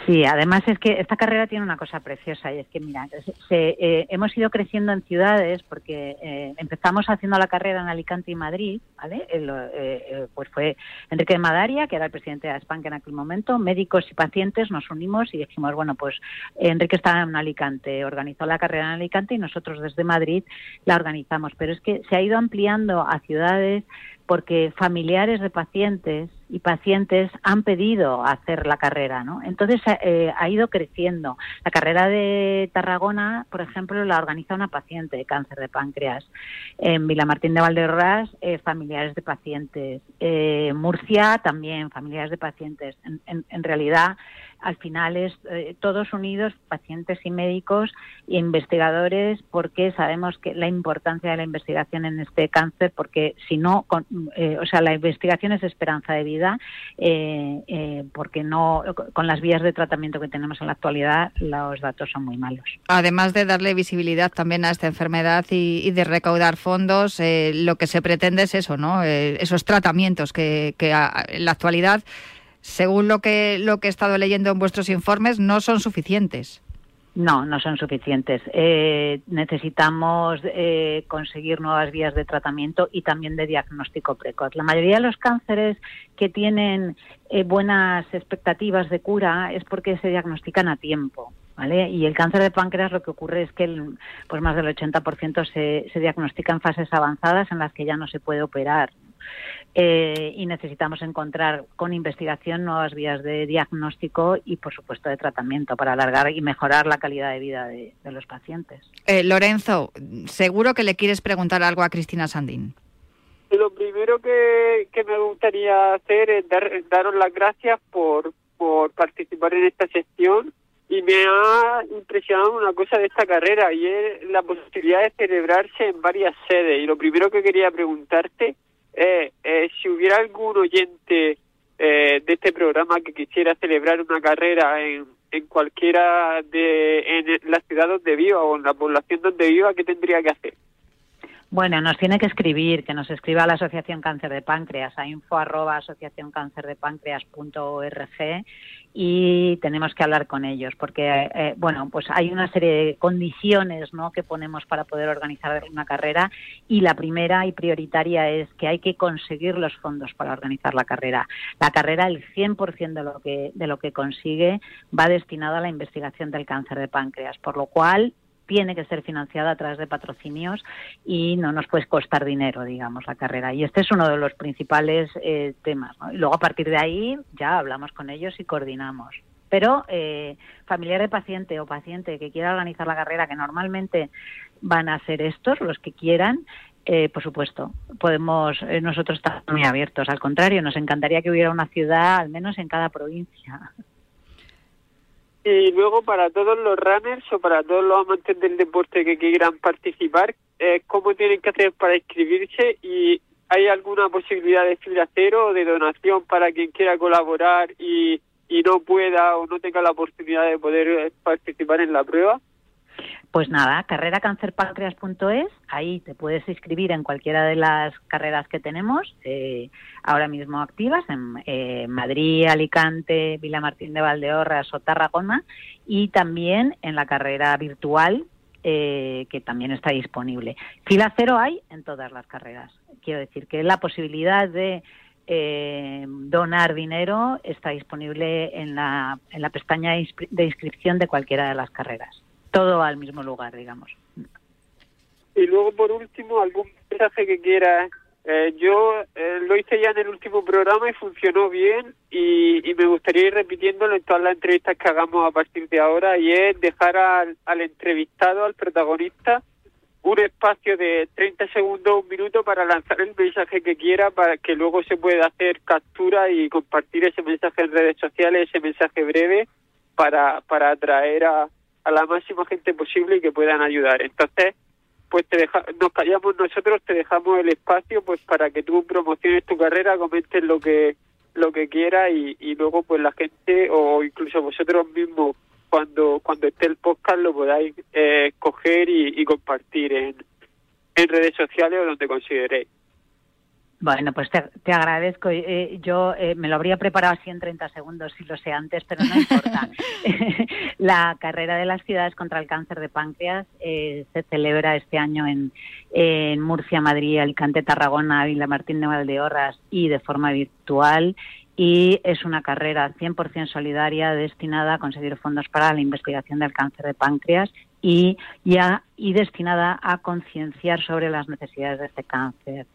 Sí, además es que esta carrera tiene una cosa preciosa y es que, mira, se, eh, hemos ido creciendo en ciudades porque eh, empezamos haciendo la carrera en Alicante y Madrid, ¿vale? Eh, pues fue Enrique de Madaria, que era el presidente de España en aquel momento, médicos y pacientes nos unimos y dijimos, bueno, pues Enrique estaba en Alicante, organizó la carrera en Alicante y nosotros desde Madrid la organizamos, pero es que se ha ido ampliando a ciudades porque familiares de pacientes y pacientes han pedido hacer la carrera, ¿no? Entonces eh, ha ido creciendo. La carrera de Tarragona, por ejemplo, la organiza una paciente de cáncer de páncreas. En Vilamartín de Valderras, eh, familiares de pacientes. Eh, Murcia también, familiares de pacientes. en realidad al final es eh, todos unidos, pacientes y médicos e investigadores, porque sabemos que la importancia de la investigación en este cáncer, porque si no, eh, o sea, la investigación es esperanza de vida, eh, porque no, con las vías de tratamiento que tenemos en la actualidad, los datos son muy malos. Además de darle visibilidad también a esta enfermedad y, de recaudar fondos, lo que se pretende es eso, ¿no? esos tratamientos que, que en la actualidad según lo que, lo que he estado leyendo en vuestros informes, no son suficientes. No, no son suficientes. Eh, necesitamos eh, conseguir nuevas vías de tratamiento y también de diagnóstico precoz. La mayoría de los cánceres que tienen eh, buenas expectativas de cura es porque se diagnostican a tiempo. ¿Vale? Y el cáncer de páncreas lo que ocurre es que el, pues más del 80% se, se diagnostica en fases avanzadas en las que ya no se puede operar. Eh, y necesitamos encontrar con investigación nuevas vías de diagnóstico y, por supuesto, de tratamiento para alargar y mejorar la calidad de vida de, los pacientes. Eh, Lorenzo, seguro que le quieres preguntar algo a Cristina Sandín. Lo primero que, me gustaría hacer es dar, daros las gracias por, por participar en esta sesión y me ha impresionado una cosa de esta carrera y es la posibilidad de celebrarse en varias sedes. Y lo primero que quería preguntarte eh, eh, si hubiera algún oyente eh, de este programa que quisiera celebrar una carrera en, en cualquiera de en la ciudad donde viva o en la población donde viva, ¿qué tendría que hacer? Bueno, nos tiene que escribir, que nos escriba a la Asociación Cáncer de Páncreas, a info arroba y tenemos que hablar con ellos porque, eh, bueno, pues hay una serie de condiciones ¿no? que ponemos para poder organizar una carrera y la primera y prioritaria es que hay que conseguir los fondos para organizar la carrera. La carrera, el 100% de lo que, de lo que consigue va destinado a la investigación del cáncer de páncreas, por lo cual tiene que ser financiada a través de patrocinios y no nos puede costar dinero, digamos, la carrera. Y este es uno de los principales eh, temas. Y luego a partir de ahí ya hablamos con ellos y coordinamos. Pero eh, familiar de paciente o paciente que quiera organizar la carrera, que normalmente van a ser estos, los que quieran, eh, por supuesto, podemos, nosotros estamos muy abiertos. Al contrario, nos encantaría que hubiera una ciudad, al menos en cada provincia. Y luego para todos los runners o para todos los amantes del deporte que quieran participar, eh, ¿cómo tienen que hacer para inscribirse? ¿Y hay alguna posibilidad de fila cero o de donación para quien quiera colaborar y, y no pueda o no tenga la oportunidad de poder eh, participar en la prueba? Pues nada, carreracancerpancreas.es, ahí te puedes inscribir en cualquiera de las carreras que tenemos eh, ahora mismo activas en eh, Madrid, Alicante, Villamartín de Valdeorras o Tarragona y también en la carrera virtual eh, que también está disponible. Fila cero hay en todas las carreras. Quiero decir que la posibilidad de donar dinero está disponible en la, en la pestaña de inscripción de cualquiera de las carreras todo al mismo lugar, digamos. Y luego, por último, algún mensaje que quieras. Eh, yo eh, lo hice ya en el último programa y funcionó bien y, me gustaría ir repitiéndolo en todas las entrevistas que hagamos a partir de ahora y es dejar al, al entrevistado, al protagonista, un espacio de 30 segundos, un minuto para lanzar el mensaje que quiera para que luego se pueda hacer captura y compartir ese mensaje en redes sociales, ese mensaje breve para, para atraer a, a la máxima gente posible y que puedan ayudar. Entonces, pues te deja, nos callamos nosotros, te dejamos el espacio pues para que tú promociones tu carrera, comentes lo que lo que quieras y, y luego pues la gente o incluso vosotros mismos cuando cuando esté el podcast lo podáis eh, coger y, y compartir en, en redes sociales o donde consideréis. Bueno, pues te, te agradezco. Eh, yo eh, me lo habría preparado así en 30 segundos si lo sé antes, pero no importa. la carrera de las ciudades contra el cáncer de páncreas eh, se celebra este año en, en Murcia, Madrid, Alicante, Tarragona, Villa Martín de Valdeorras y de forma virtual. Y es una carrera 100% solidaria destinada a conseguir fondos para la investigación del cáncer de páncreas y, ya, y destinada a concienciar sobre las necesidades de este cáncer.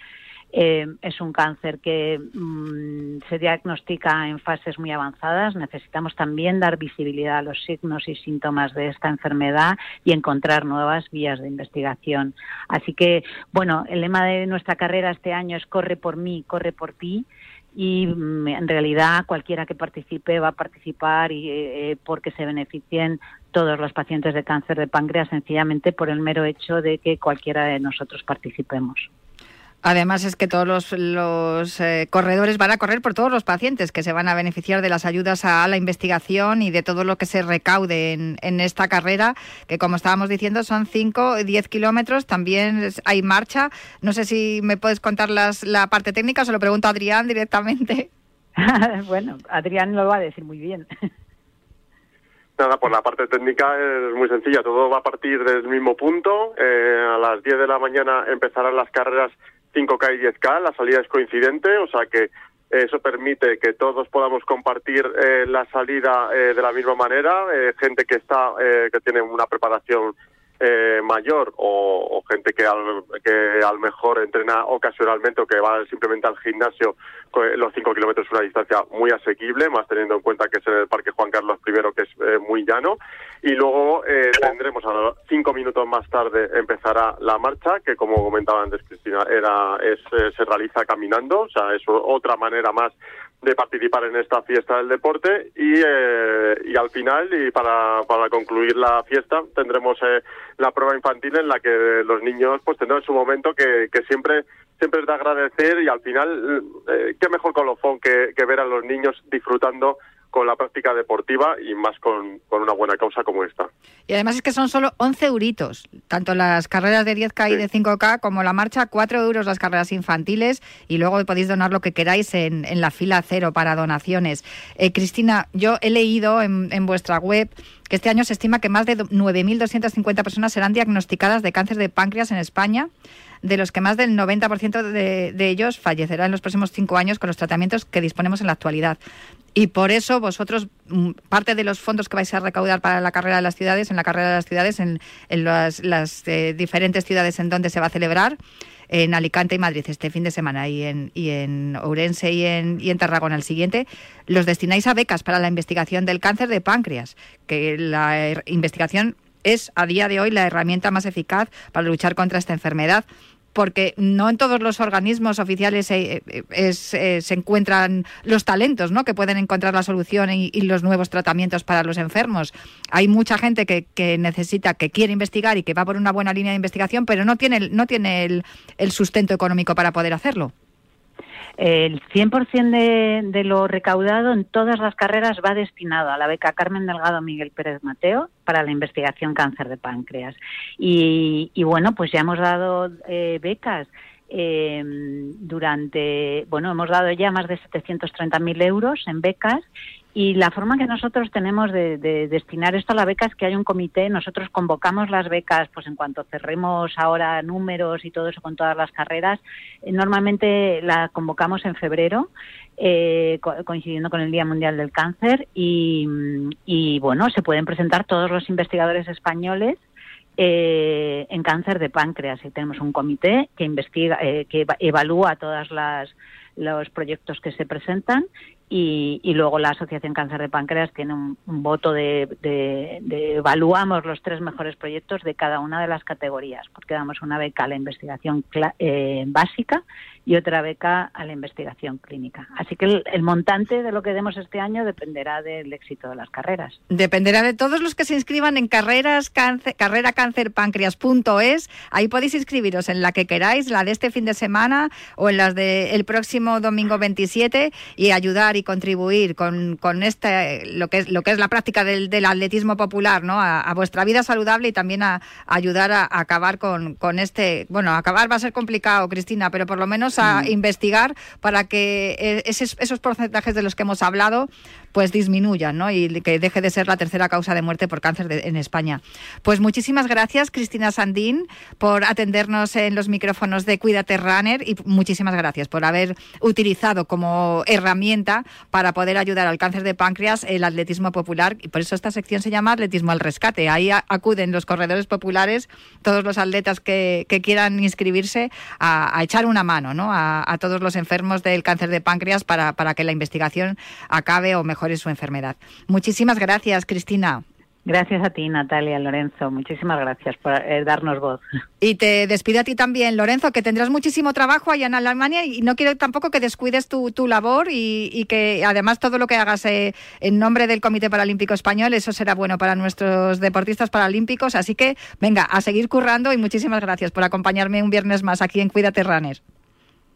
Eh, es un cáncer que mm, se diagnostica en fases muy avanzadas. Necesitamos también dar visibilidad a los signos y síntomas de esta enfermedad y encontrar nuevas vías de investigación. Así que, bueno, el lema de nuestra carrera este año es corre por mí, corre por ti y mm, en realidad cualquiera que participe va a participar y, eh, porque se beneficien todos los pacientes de cáncer de páncreas sencillamente por el mero hecho de que cualquiera de nosotros participemos. Además es que todos los, los eh, corredores van a correr por todos los pacientes que se van a beneficiar de las ayudas a la investigación y de todo lo que se recaude en, en esta carrera, que como estábamos diciendo son 5, 10 kilómetros, también hay marcha. No sé si me puedes contar las, la parte técnica, o se lo pregunto a Adrián directamente. bueno, Adrián lo va a decir muy bien. Nada, por la parte técnica es muy sencilla. Todo va a partir del mismo punto. Eh, a las 10 de la mañana empezarán las carreras 5K y 10K. La salida es coincidente, o sea que eso permite que todos podamos compartir eh, la salida eh, de la misma manera. Eh, gente que está, eh, que tiene una preparación eh, mayor o, gente que al, que al mejor entrena ocasionalmente o que va simplemente al gimnasio, los 5 kilómetros es una distancia muy asequible, más teniendo en cuenta que es en el Parque Juan Carlos I, que es eh, muy llano. Y luego eh, tendremos a cinco minutos más tarde empezará la marcha, que como comentaba antes Cristina, era es, eh, se realiza caminando, o sea, es otra manera más de participar en esta fiesta del deporte y, eh, y al final y para, para concluir la fiesta tendremos eh, la prueba infantil en la que los niños pues tendrán su momento que, que siempre siempre es de agradecer y al final eh, qué mejor colofón que, que ver a los niños disfrutando con la práctica deportiva y más con, con una buena causa como esta. Y además es que son solo 11 euritos, tanto las carreras de 10K y de 5K como la marcha, 4 euros las carreras infantiles y luego podéis donar lo que queráis en, en la fila cero para donaciones. Eh, Cristina, yo he leído en, en vuestra web que este año se estima que más de do- 9.250 personas serán diagnosticadas de cáncer de páncreas en España, de los que más del 90% de, ellos fallecerá en los próximos cinco años con los tratamientos que disponemos en la actualidad. Y por eso vosotros, mm, parte de los fondos que vais a recaudar para la carrera de las ciudades, en la carrera de las ciudades, en, las, eh, diferentes ciudades en donde se va a celebrar, en Alicante y Madrid este fin de semana y en, y en Ourense y en, y en Tarragona el siguiente, los destináis a becas para la investigación del cáncer de páncreas, que la investigación es a día de hoy la herramienta más eficaz para luchar contra esta enfermedad porque no en todos los organismos oficiales eh, eh, eh, se encuentran los talentos ¿no? que pueden encontrar la solución y, los nuevos tratamientos para los enfermos. Hay mucha gente que, que necesita, que quiere investigar y que va por una buena línea de investigación, pero no tiene, no tiene el sustento económico para poder hacerlo. El 100% de, de lo recaudado en todas las carreras va destinado a la beca Carmen Delgado Miguel Pérez Mateo para la investigación cáncer de páncreas. Y, y bueno, pues ya hemos dado eh, becas eh, durante, bueno, hemos dado ya más de 730.000 euros en becas y la forma que nosotros tenemos de, de destinar esto a la beca es que hay un comité, nosotros convocamos las becas, pues en cuanto cerremos ahora números y todo eso con todas las carreras, eh, normalmente la convocamos en febrero, eh, co- coincidiendo con el Día Mundial del Cáncer y, y bueno, se pueden presentar todos los investigadores españoles eh, en cáncer de páncreas. Y tenemos un comité que investiga, eh, que eva- evalúa todas las los proyectos que se presentan y, y luego la Asociación Cáncer de Páncreas tiene un, voto de, de- de evaluamos los tres mejores proyectos de cada una de las categorías, porque damos una beca a la investigación eh, básica y otra beca a la investigación clínica. Así que el, montante de lo que demos este año dependerá del éxito de las carreras. Dependerá de todos los que se inscriban en carreras cáncer. Ahí podéis inscribiros en la que queráis, la de este fin de semana o en las del próximo domingo 27 y ayudar y contribuir con, con este, lo que es, lo que es la práctica del, del atletismo popular, ¿no? A, vuestra vida saludable y también a, a ayudar a, a acabar con, con este, bueno, acabar va a ser complicado, Cristina, pero por lo menos a Mm. investigar para que eh, esos, esos porcentajes de los que hemos hablado pues disminuyan, ¿no? Y que deje de ser la tercera causa de muerte por cáncer de- en España. Pues muchísimas gracias, Cristina Sandín, por atendernos en los micrófonos de Cuídate Runner y muchísimas gracias por haber utilizado como herramienta para poder ayudar al cáncer de páncreas el atletismo popular y por eso esta sección se llama Atletismo al Rescate. Ahí acuden los corredores populares, todos los atletas que, quieran inscribirse a, echar una mano, ¿no? A, todos los enfermos del cáncer de páncreas para, para que la investigación acabe o mejore su enfermedad. Muchísimas gracias, Cristina. Gracias a ti, Natalia, Lorenzo. Muchísimas gracias por eh, darnos voz. Y te despido a ti también, Lorenzo, que tendrás muchísimo trabajo allá en Alemania y no quiero tampoco que descuides tu, tu labor y, y que además todo lo que hagas eh, en nombre del Comité Paralímpico Español, eso será bueno para nuestros deportistas paralímpicos. Así que venga, a seguir currando y muchísimas gracias por acompañarme un viernes más aquí en Cuídate Runner.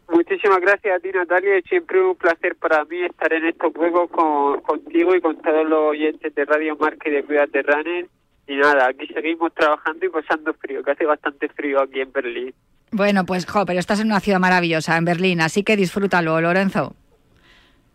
Muchísimas gracias a ti, Natalia. Es siempre un placer para mí estar en estos juegos con, contigo y con todos los oyentes de Radio Marca y de Cuídate Runner. Y nada, aquí seguimos trabajando y pasando frío, que hace bastante frío aquí en Berlín. Bueno, pues jo, pero estás en una ciudad maravillosa, en Berlín, así que disfrútalo, Lorenzo.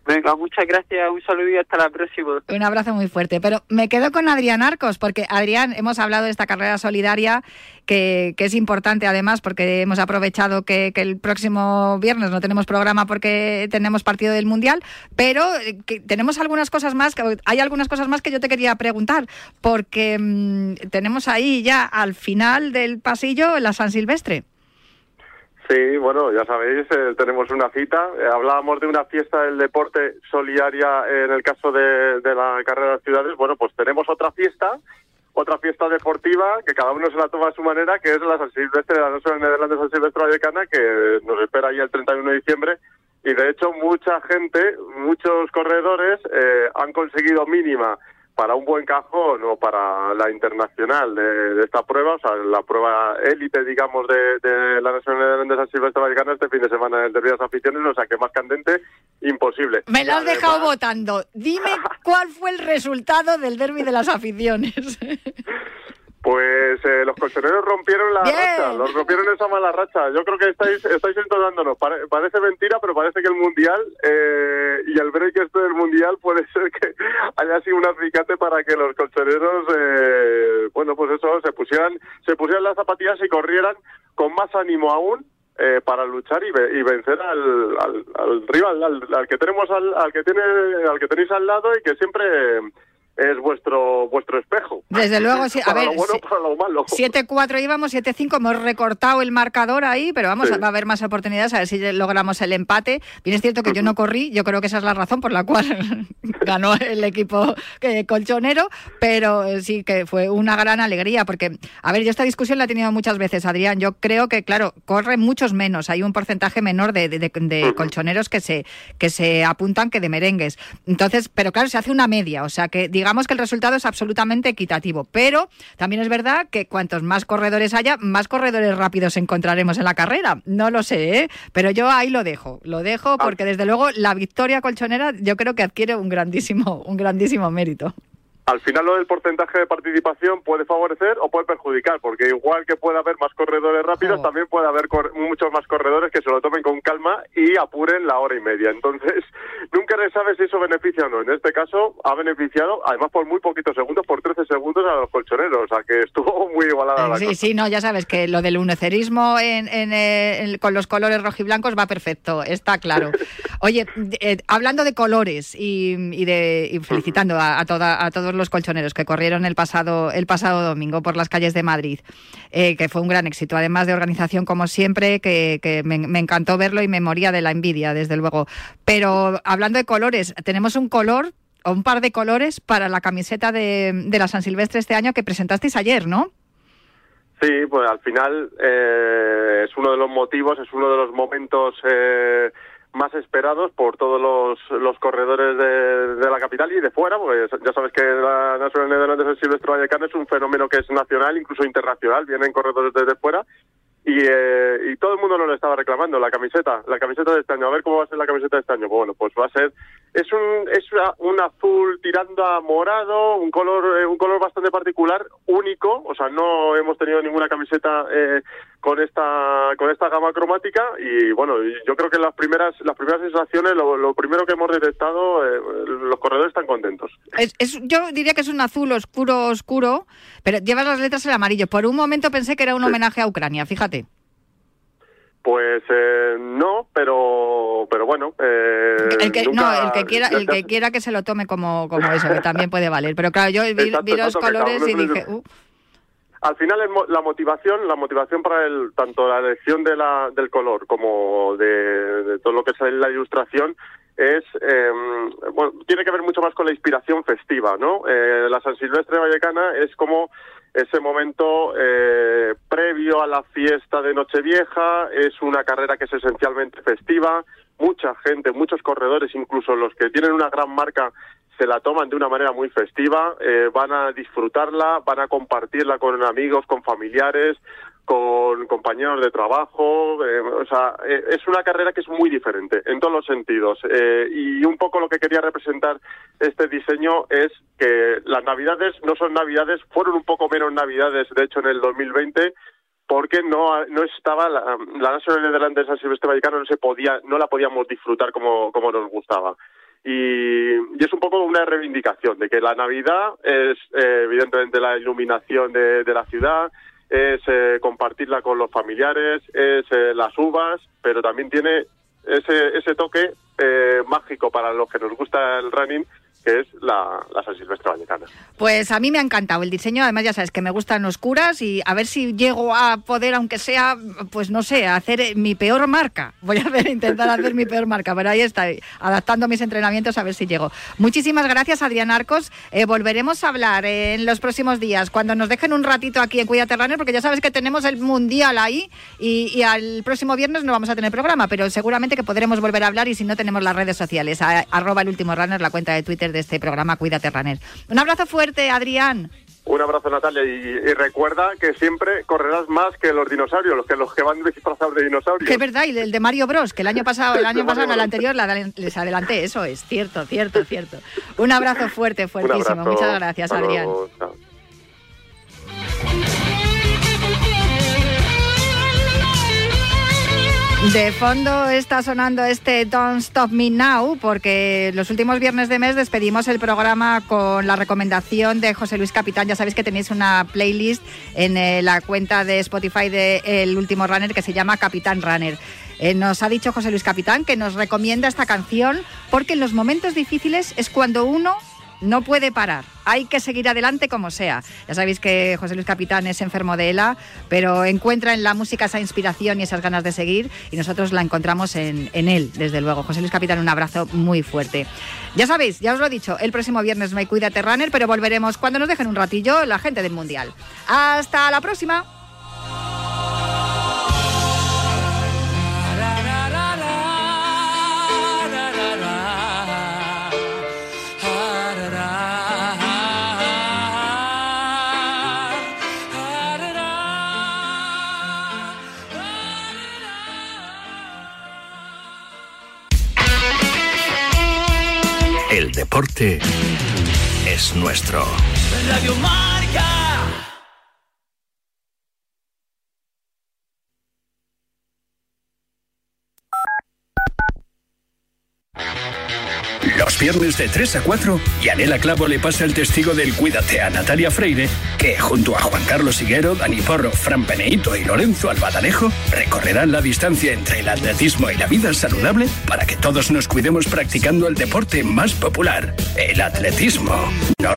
Venga, muchas gracias, un saludo y hasta la próxima. Un abrazo muy fuerte. Pero me quedo con Adrián Arcos, porque Adrián, hemos hablado de esta carrera solidaria que, es importante además, porque hemos aprovechado que, el próximo viernes no tenemos programa porque tenemos partido del Mundial, pero eh, tenemos algunas cosas más, hay algunas cosas más que yo te quería preguntar, porque mm, tenemos ahí ya al final del pasillo la San Silvestre. Sí, bueno, ya sabéis, eh, tenemos una cita. Eh, hablábamos de una fiesta del deporte solidaria en el caso de, de la carrera de las ciudades. Bueno, pues tenemos otra fiesta, otra fiesta deportiva que cada uno se la toma a su manera, que es la San Silvestre, la National Nederlandes San Silvestre Vallecana, que nos espera ahí el 31 de diciembre. Y de hecho, mucha gente, muchos corredores eh, han conseguido mínima para un buen cajón o para la internacional de, de esta prueba, o sea, la prueba élite, digamos, de, de la Nacional de San Silvestre Vallecana este fin de semana en el Derby de las Aficiones, o sea, que más candente, imposible. Me lo has dejado votando. Dime cuál fue el resultado del derby de las aficiones. Pues eh, los colchoneros rompieron la Bien. racha, los rompieron esa mala racha. Yo creo que estáis, estáis entonándonos. Pare- parece mentira, pero parece que el Mundial eh, y el break este del Mundial puede ser que haya sido un acicate para que los colchoneros, eh, bueno, pues eso, se pusieran, se pusieran las zapatillas y corrieran con más ánimo aún eh, para luchar y, ve- y vencer al, al, al rival, al, al que tenemos al, al que tiene, al que tenéis al lado y que siempre es vuestro vuestro espejo. Desde luego, sí. A ver, bueno, sí. para lo malo. 7-4 íbamos, 7-5 hemos recortado el marcador ahí, pero vamos, Sí. va a haber más oportunidades a ver si logramos el empate. Bien es cierto que yo no corrí, yo creo que esa es la razón por la cual ganó el equipo eh, colchonero, pero eh, sí que fue una gran alegría, porque, a ver, yo esta discusión la he tenido muchas veces, Adrián, yo creo que, claro, corren muchos menos, hay un porcentaje menor de, de- de- de colchoneros que se, que se apuntan que de merengues. Entonces, pero claro, se hace una media, o sea que digamos que el resultado es absolutamente equitativo, pero también es verdad que cuantos más corredores haya, más corredores rápidos encontraremos en la carrera. No lo sé, ¿eh? pero yo ahí lo dejo, lo dejo porque desde luego la victoria colchonera yo creo que adquiere un grandísimo, un grandísimo mérito. Al final lo del porcentaje de participación puede favorecer o puede perjudicar, porque igual que puede haber más corredores rápidos, también puede haber cor- muchos más corredores que se lo tomen con calma y apuren la hora y media. Entonces, nunca se sabe si eso beneficia o no. En este caso, ha beneficiado, además por muy poquitos segundos, por 13 segundos a los colchoneros, o sea que estuvo muy igualada la Sí, cosa. sí, no, ya sabes que lo del unecerismo en, en, eh, en- con los colores rojiblancos va perfecto, está claro. Oye, eh, hablando de colores y, y de y felicitando a, a toda- a todos los colchoneros que corrieron el pasado el pasado domingo por las calles de Madrid, eh, que fue un gran éxito, además de organización como siempre, que, me encantó verlo y me moría de la envidia, desde luego. Pero hablando de colores, tenemos un color o un par de colores para la camiseta de, de la San Silvestre este año que presentasteis ayer, ¿no? Sí, pues al final eh, es uno de los motivos, es uno de los momentos eh, más esperados por todos los, los corredores de, de la capital y de fuera, porque ya sabes que la Nacional del Silvestre Vallecano es un fenómeno que es nacional, incluso internacional, vienen corredores desde fuera. y, eh, y todo el mundo nos lo estaba reclamando, la camiseta, la camiseta de este año. A ver cómo va a ser la camiseta de este año. Bueno, pues va a ser, es un, es un azul tirando a morado, un color, eh, un color bastante particular, único. O sea, no hemos tenido ninguna camiseta eh, con esta, con esta gama cromática. Y bueno, yo creo que las primeras, las primeras sensaciones, lo, lo primero que hemos detectado, eh, los corredores están contentos. Es, es- yo diría que es un azul oscuro, oscuro, pero llevas las letras en amarillo. Por un momento pensé que era un homenaje a Ucrania, fíjate. Pues eh, no, pero, pero bueno. eh, El que, nunca- no, el que quiera, el que quiera que se lo tome como, como eso, que también puede valer. Pero claro, yo vi, Exacto, vi los exacto, colores y dije, uh, Al final la motivación, la motivación para el tanto la elección de la, del color como de, de todo lo que es la ilustración es eh, bueno tiene que ver mucho más con la inspiración festiva, ¿no? Eh, la San Silvestre Vallecana es como ese momento eh, previo a la fiesta de Nochevieja, es una carrera que es esencialmente festiva, mucha gente, muchos corredores, incluso los que tienen una gran marca se la toman de una manera muy festiva, eh, van a disfrutarla, van a compartirla con amigos, con familiares, con compañeros de trabajo, eh, o sea, eh, es una carrera que es muy diferente en todos los sentidos. Eh, y un poco lo que quería representar este diseño es que las navidades no son navidades, fueron un poco menos navidades, de hecho, en el 2020, porque no, no estaba la, la National Netherlands de San Silvestre Vallecano no se podía, no la podíamos disfrutar como, como nos gustaba. Y, y es un poco una reivindicación de que la Navidad es eh, evidentemente la iluminación de la ciudad, es eh, compartirla con los familiares, es eh, las uvas, pero también tiene ese, ese toque eh, mágico para los que nos gusta el running, que es la, la San Silvestre Vallecana. Pues a mí me ha encantado el diseño, además ya sabes que me gustan oscuras y a ver si llego a poder, aunque sea, pues no sé, hacer eh, mi peor marca. Voy a ver, intentar hacer mi peor marca, pero ahí está, adaptando mis entrenamientos a ver si llego. Muchísimas gracias, Adrián Arcos. Eh, volveremos a hablar eh, en los próximos días, cuando nos dejen un ratito aquí en Cuídate Runner, porque ya sabes que tenemos el Mundial ahí y, y al próximo viernes no vamos a tener programa, pero seguramente que podremos volver a hablar y si no tenemos las redes sociales, arroba el último runner, la cuenta de Twitter de este programa Cuídate Runner. Un abrazo fuerte, Adrián. Un abrazo, Natalia, y, y recuerda que siempre correrás más que los dinosaurios, los que los que van disfrazados de dinosaurios. Que es verdad, y el de Mario Bros, que el año pasado, el año pasado, el anterior, les adelanté, eso es, cierto, cierto, cierto. Un abrazo fuerte, fuertísimo. abrazo. Muchas gracias, Adrián. luego. De fondo está sonando este Don't Stop Me Now porque los últimos viernes de mes despedimos el programa con la recomendación de José Luis Capitán. Ya sabéis que tenéis una playlist en eh, la cuenta de Spotify de El Último Runner que se llama Capitán Runner. Eh, nos ha dicho José Luis Capitán que nos recomienda esta canción porque en los momentos difíciles es cuando uno no puede parar. Hay que seguir adelante como sea. Ya sabéis que José Luis Capitán es enfermo de ELA, pero encuentra en la música esa inspiración y esas ganas de seguir y nosotros la encontramos en, en él, desde luego. José Luis Capitán, un abrazo muy fuerte. Ya sabéis, ya os lo he dicho, el próximo viernes me cuida Runner, pero volveremos cuando nos dejen un ratillo la gente del Mundial. Hasta la próxima. Deporte es nuestro. Radio. Los viernes de 3 a 4, Yanela Clavo le pasa el testigo del Cuídate a Natalia Freire, que junto a Juan Carlos Higuero, Dani Porro, Fran Peneito y Lorenzo Albadanejo recorrerán la distancia entre el atletismo y la vida saludable para que todos nos cuidemos practicando el deporte más popular, el atletismo. No-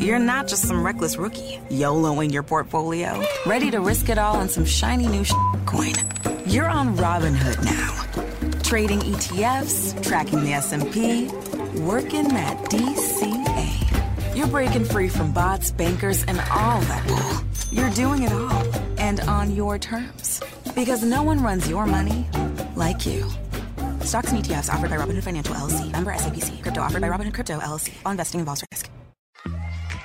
You're not just some reckless rookie, YOLOing your portfolio, ready to risk it all on some shiny new coin. You're on Robinhood now, trading ETFs, tracking the S&P, working that DCA. You're breaking free from bots, bankers, and all that bull. You're doing it all, and on your terms, because no one runs your money like you. Stocks and ETFs offered by Robinhood Financial LLC, member SIPC. Crypto offered by Robinhood Crypto LLC. All investing involves risk.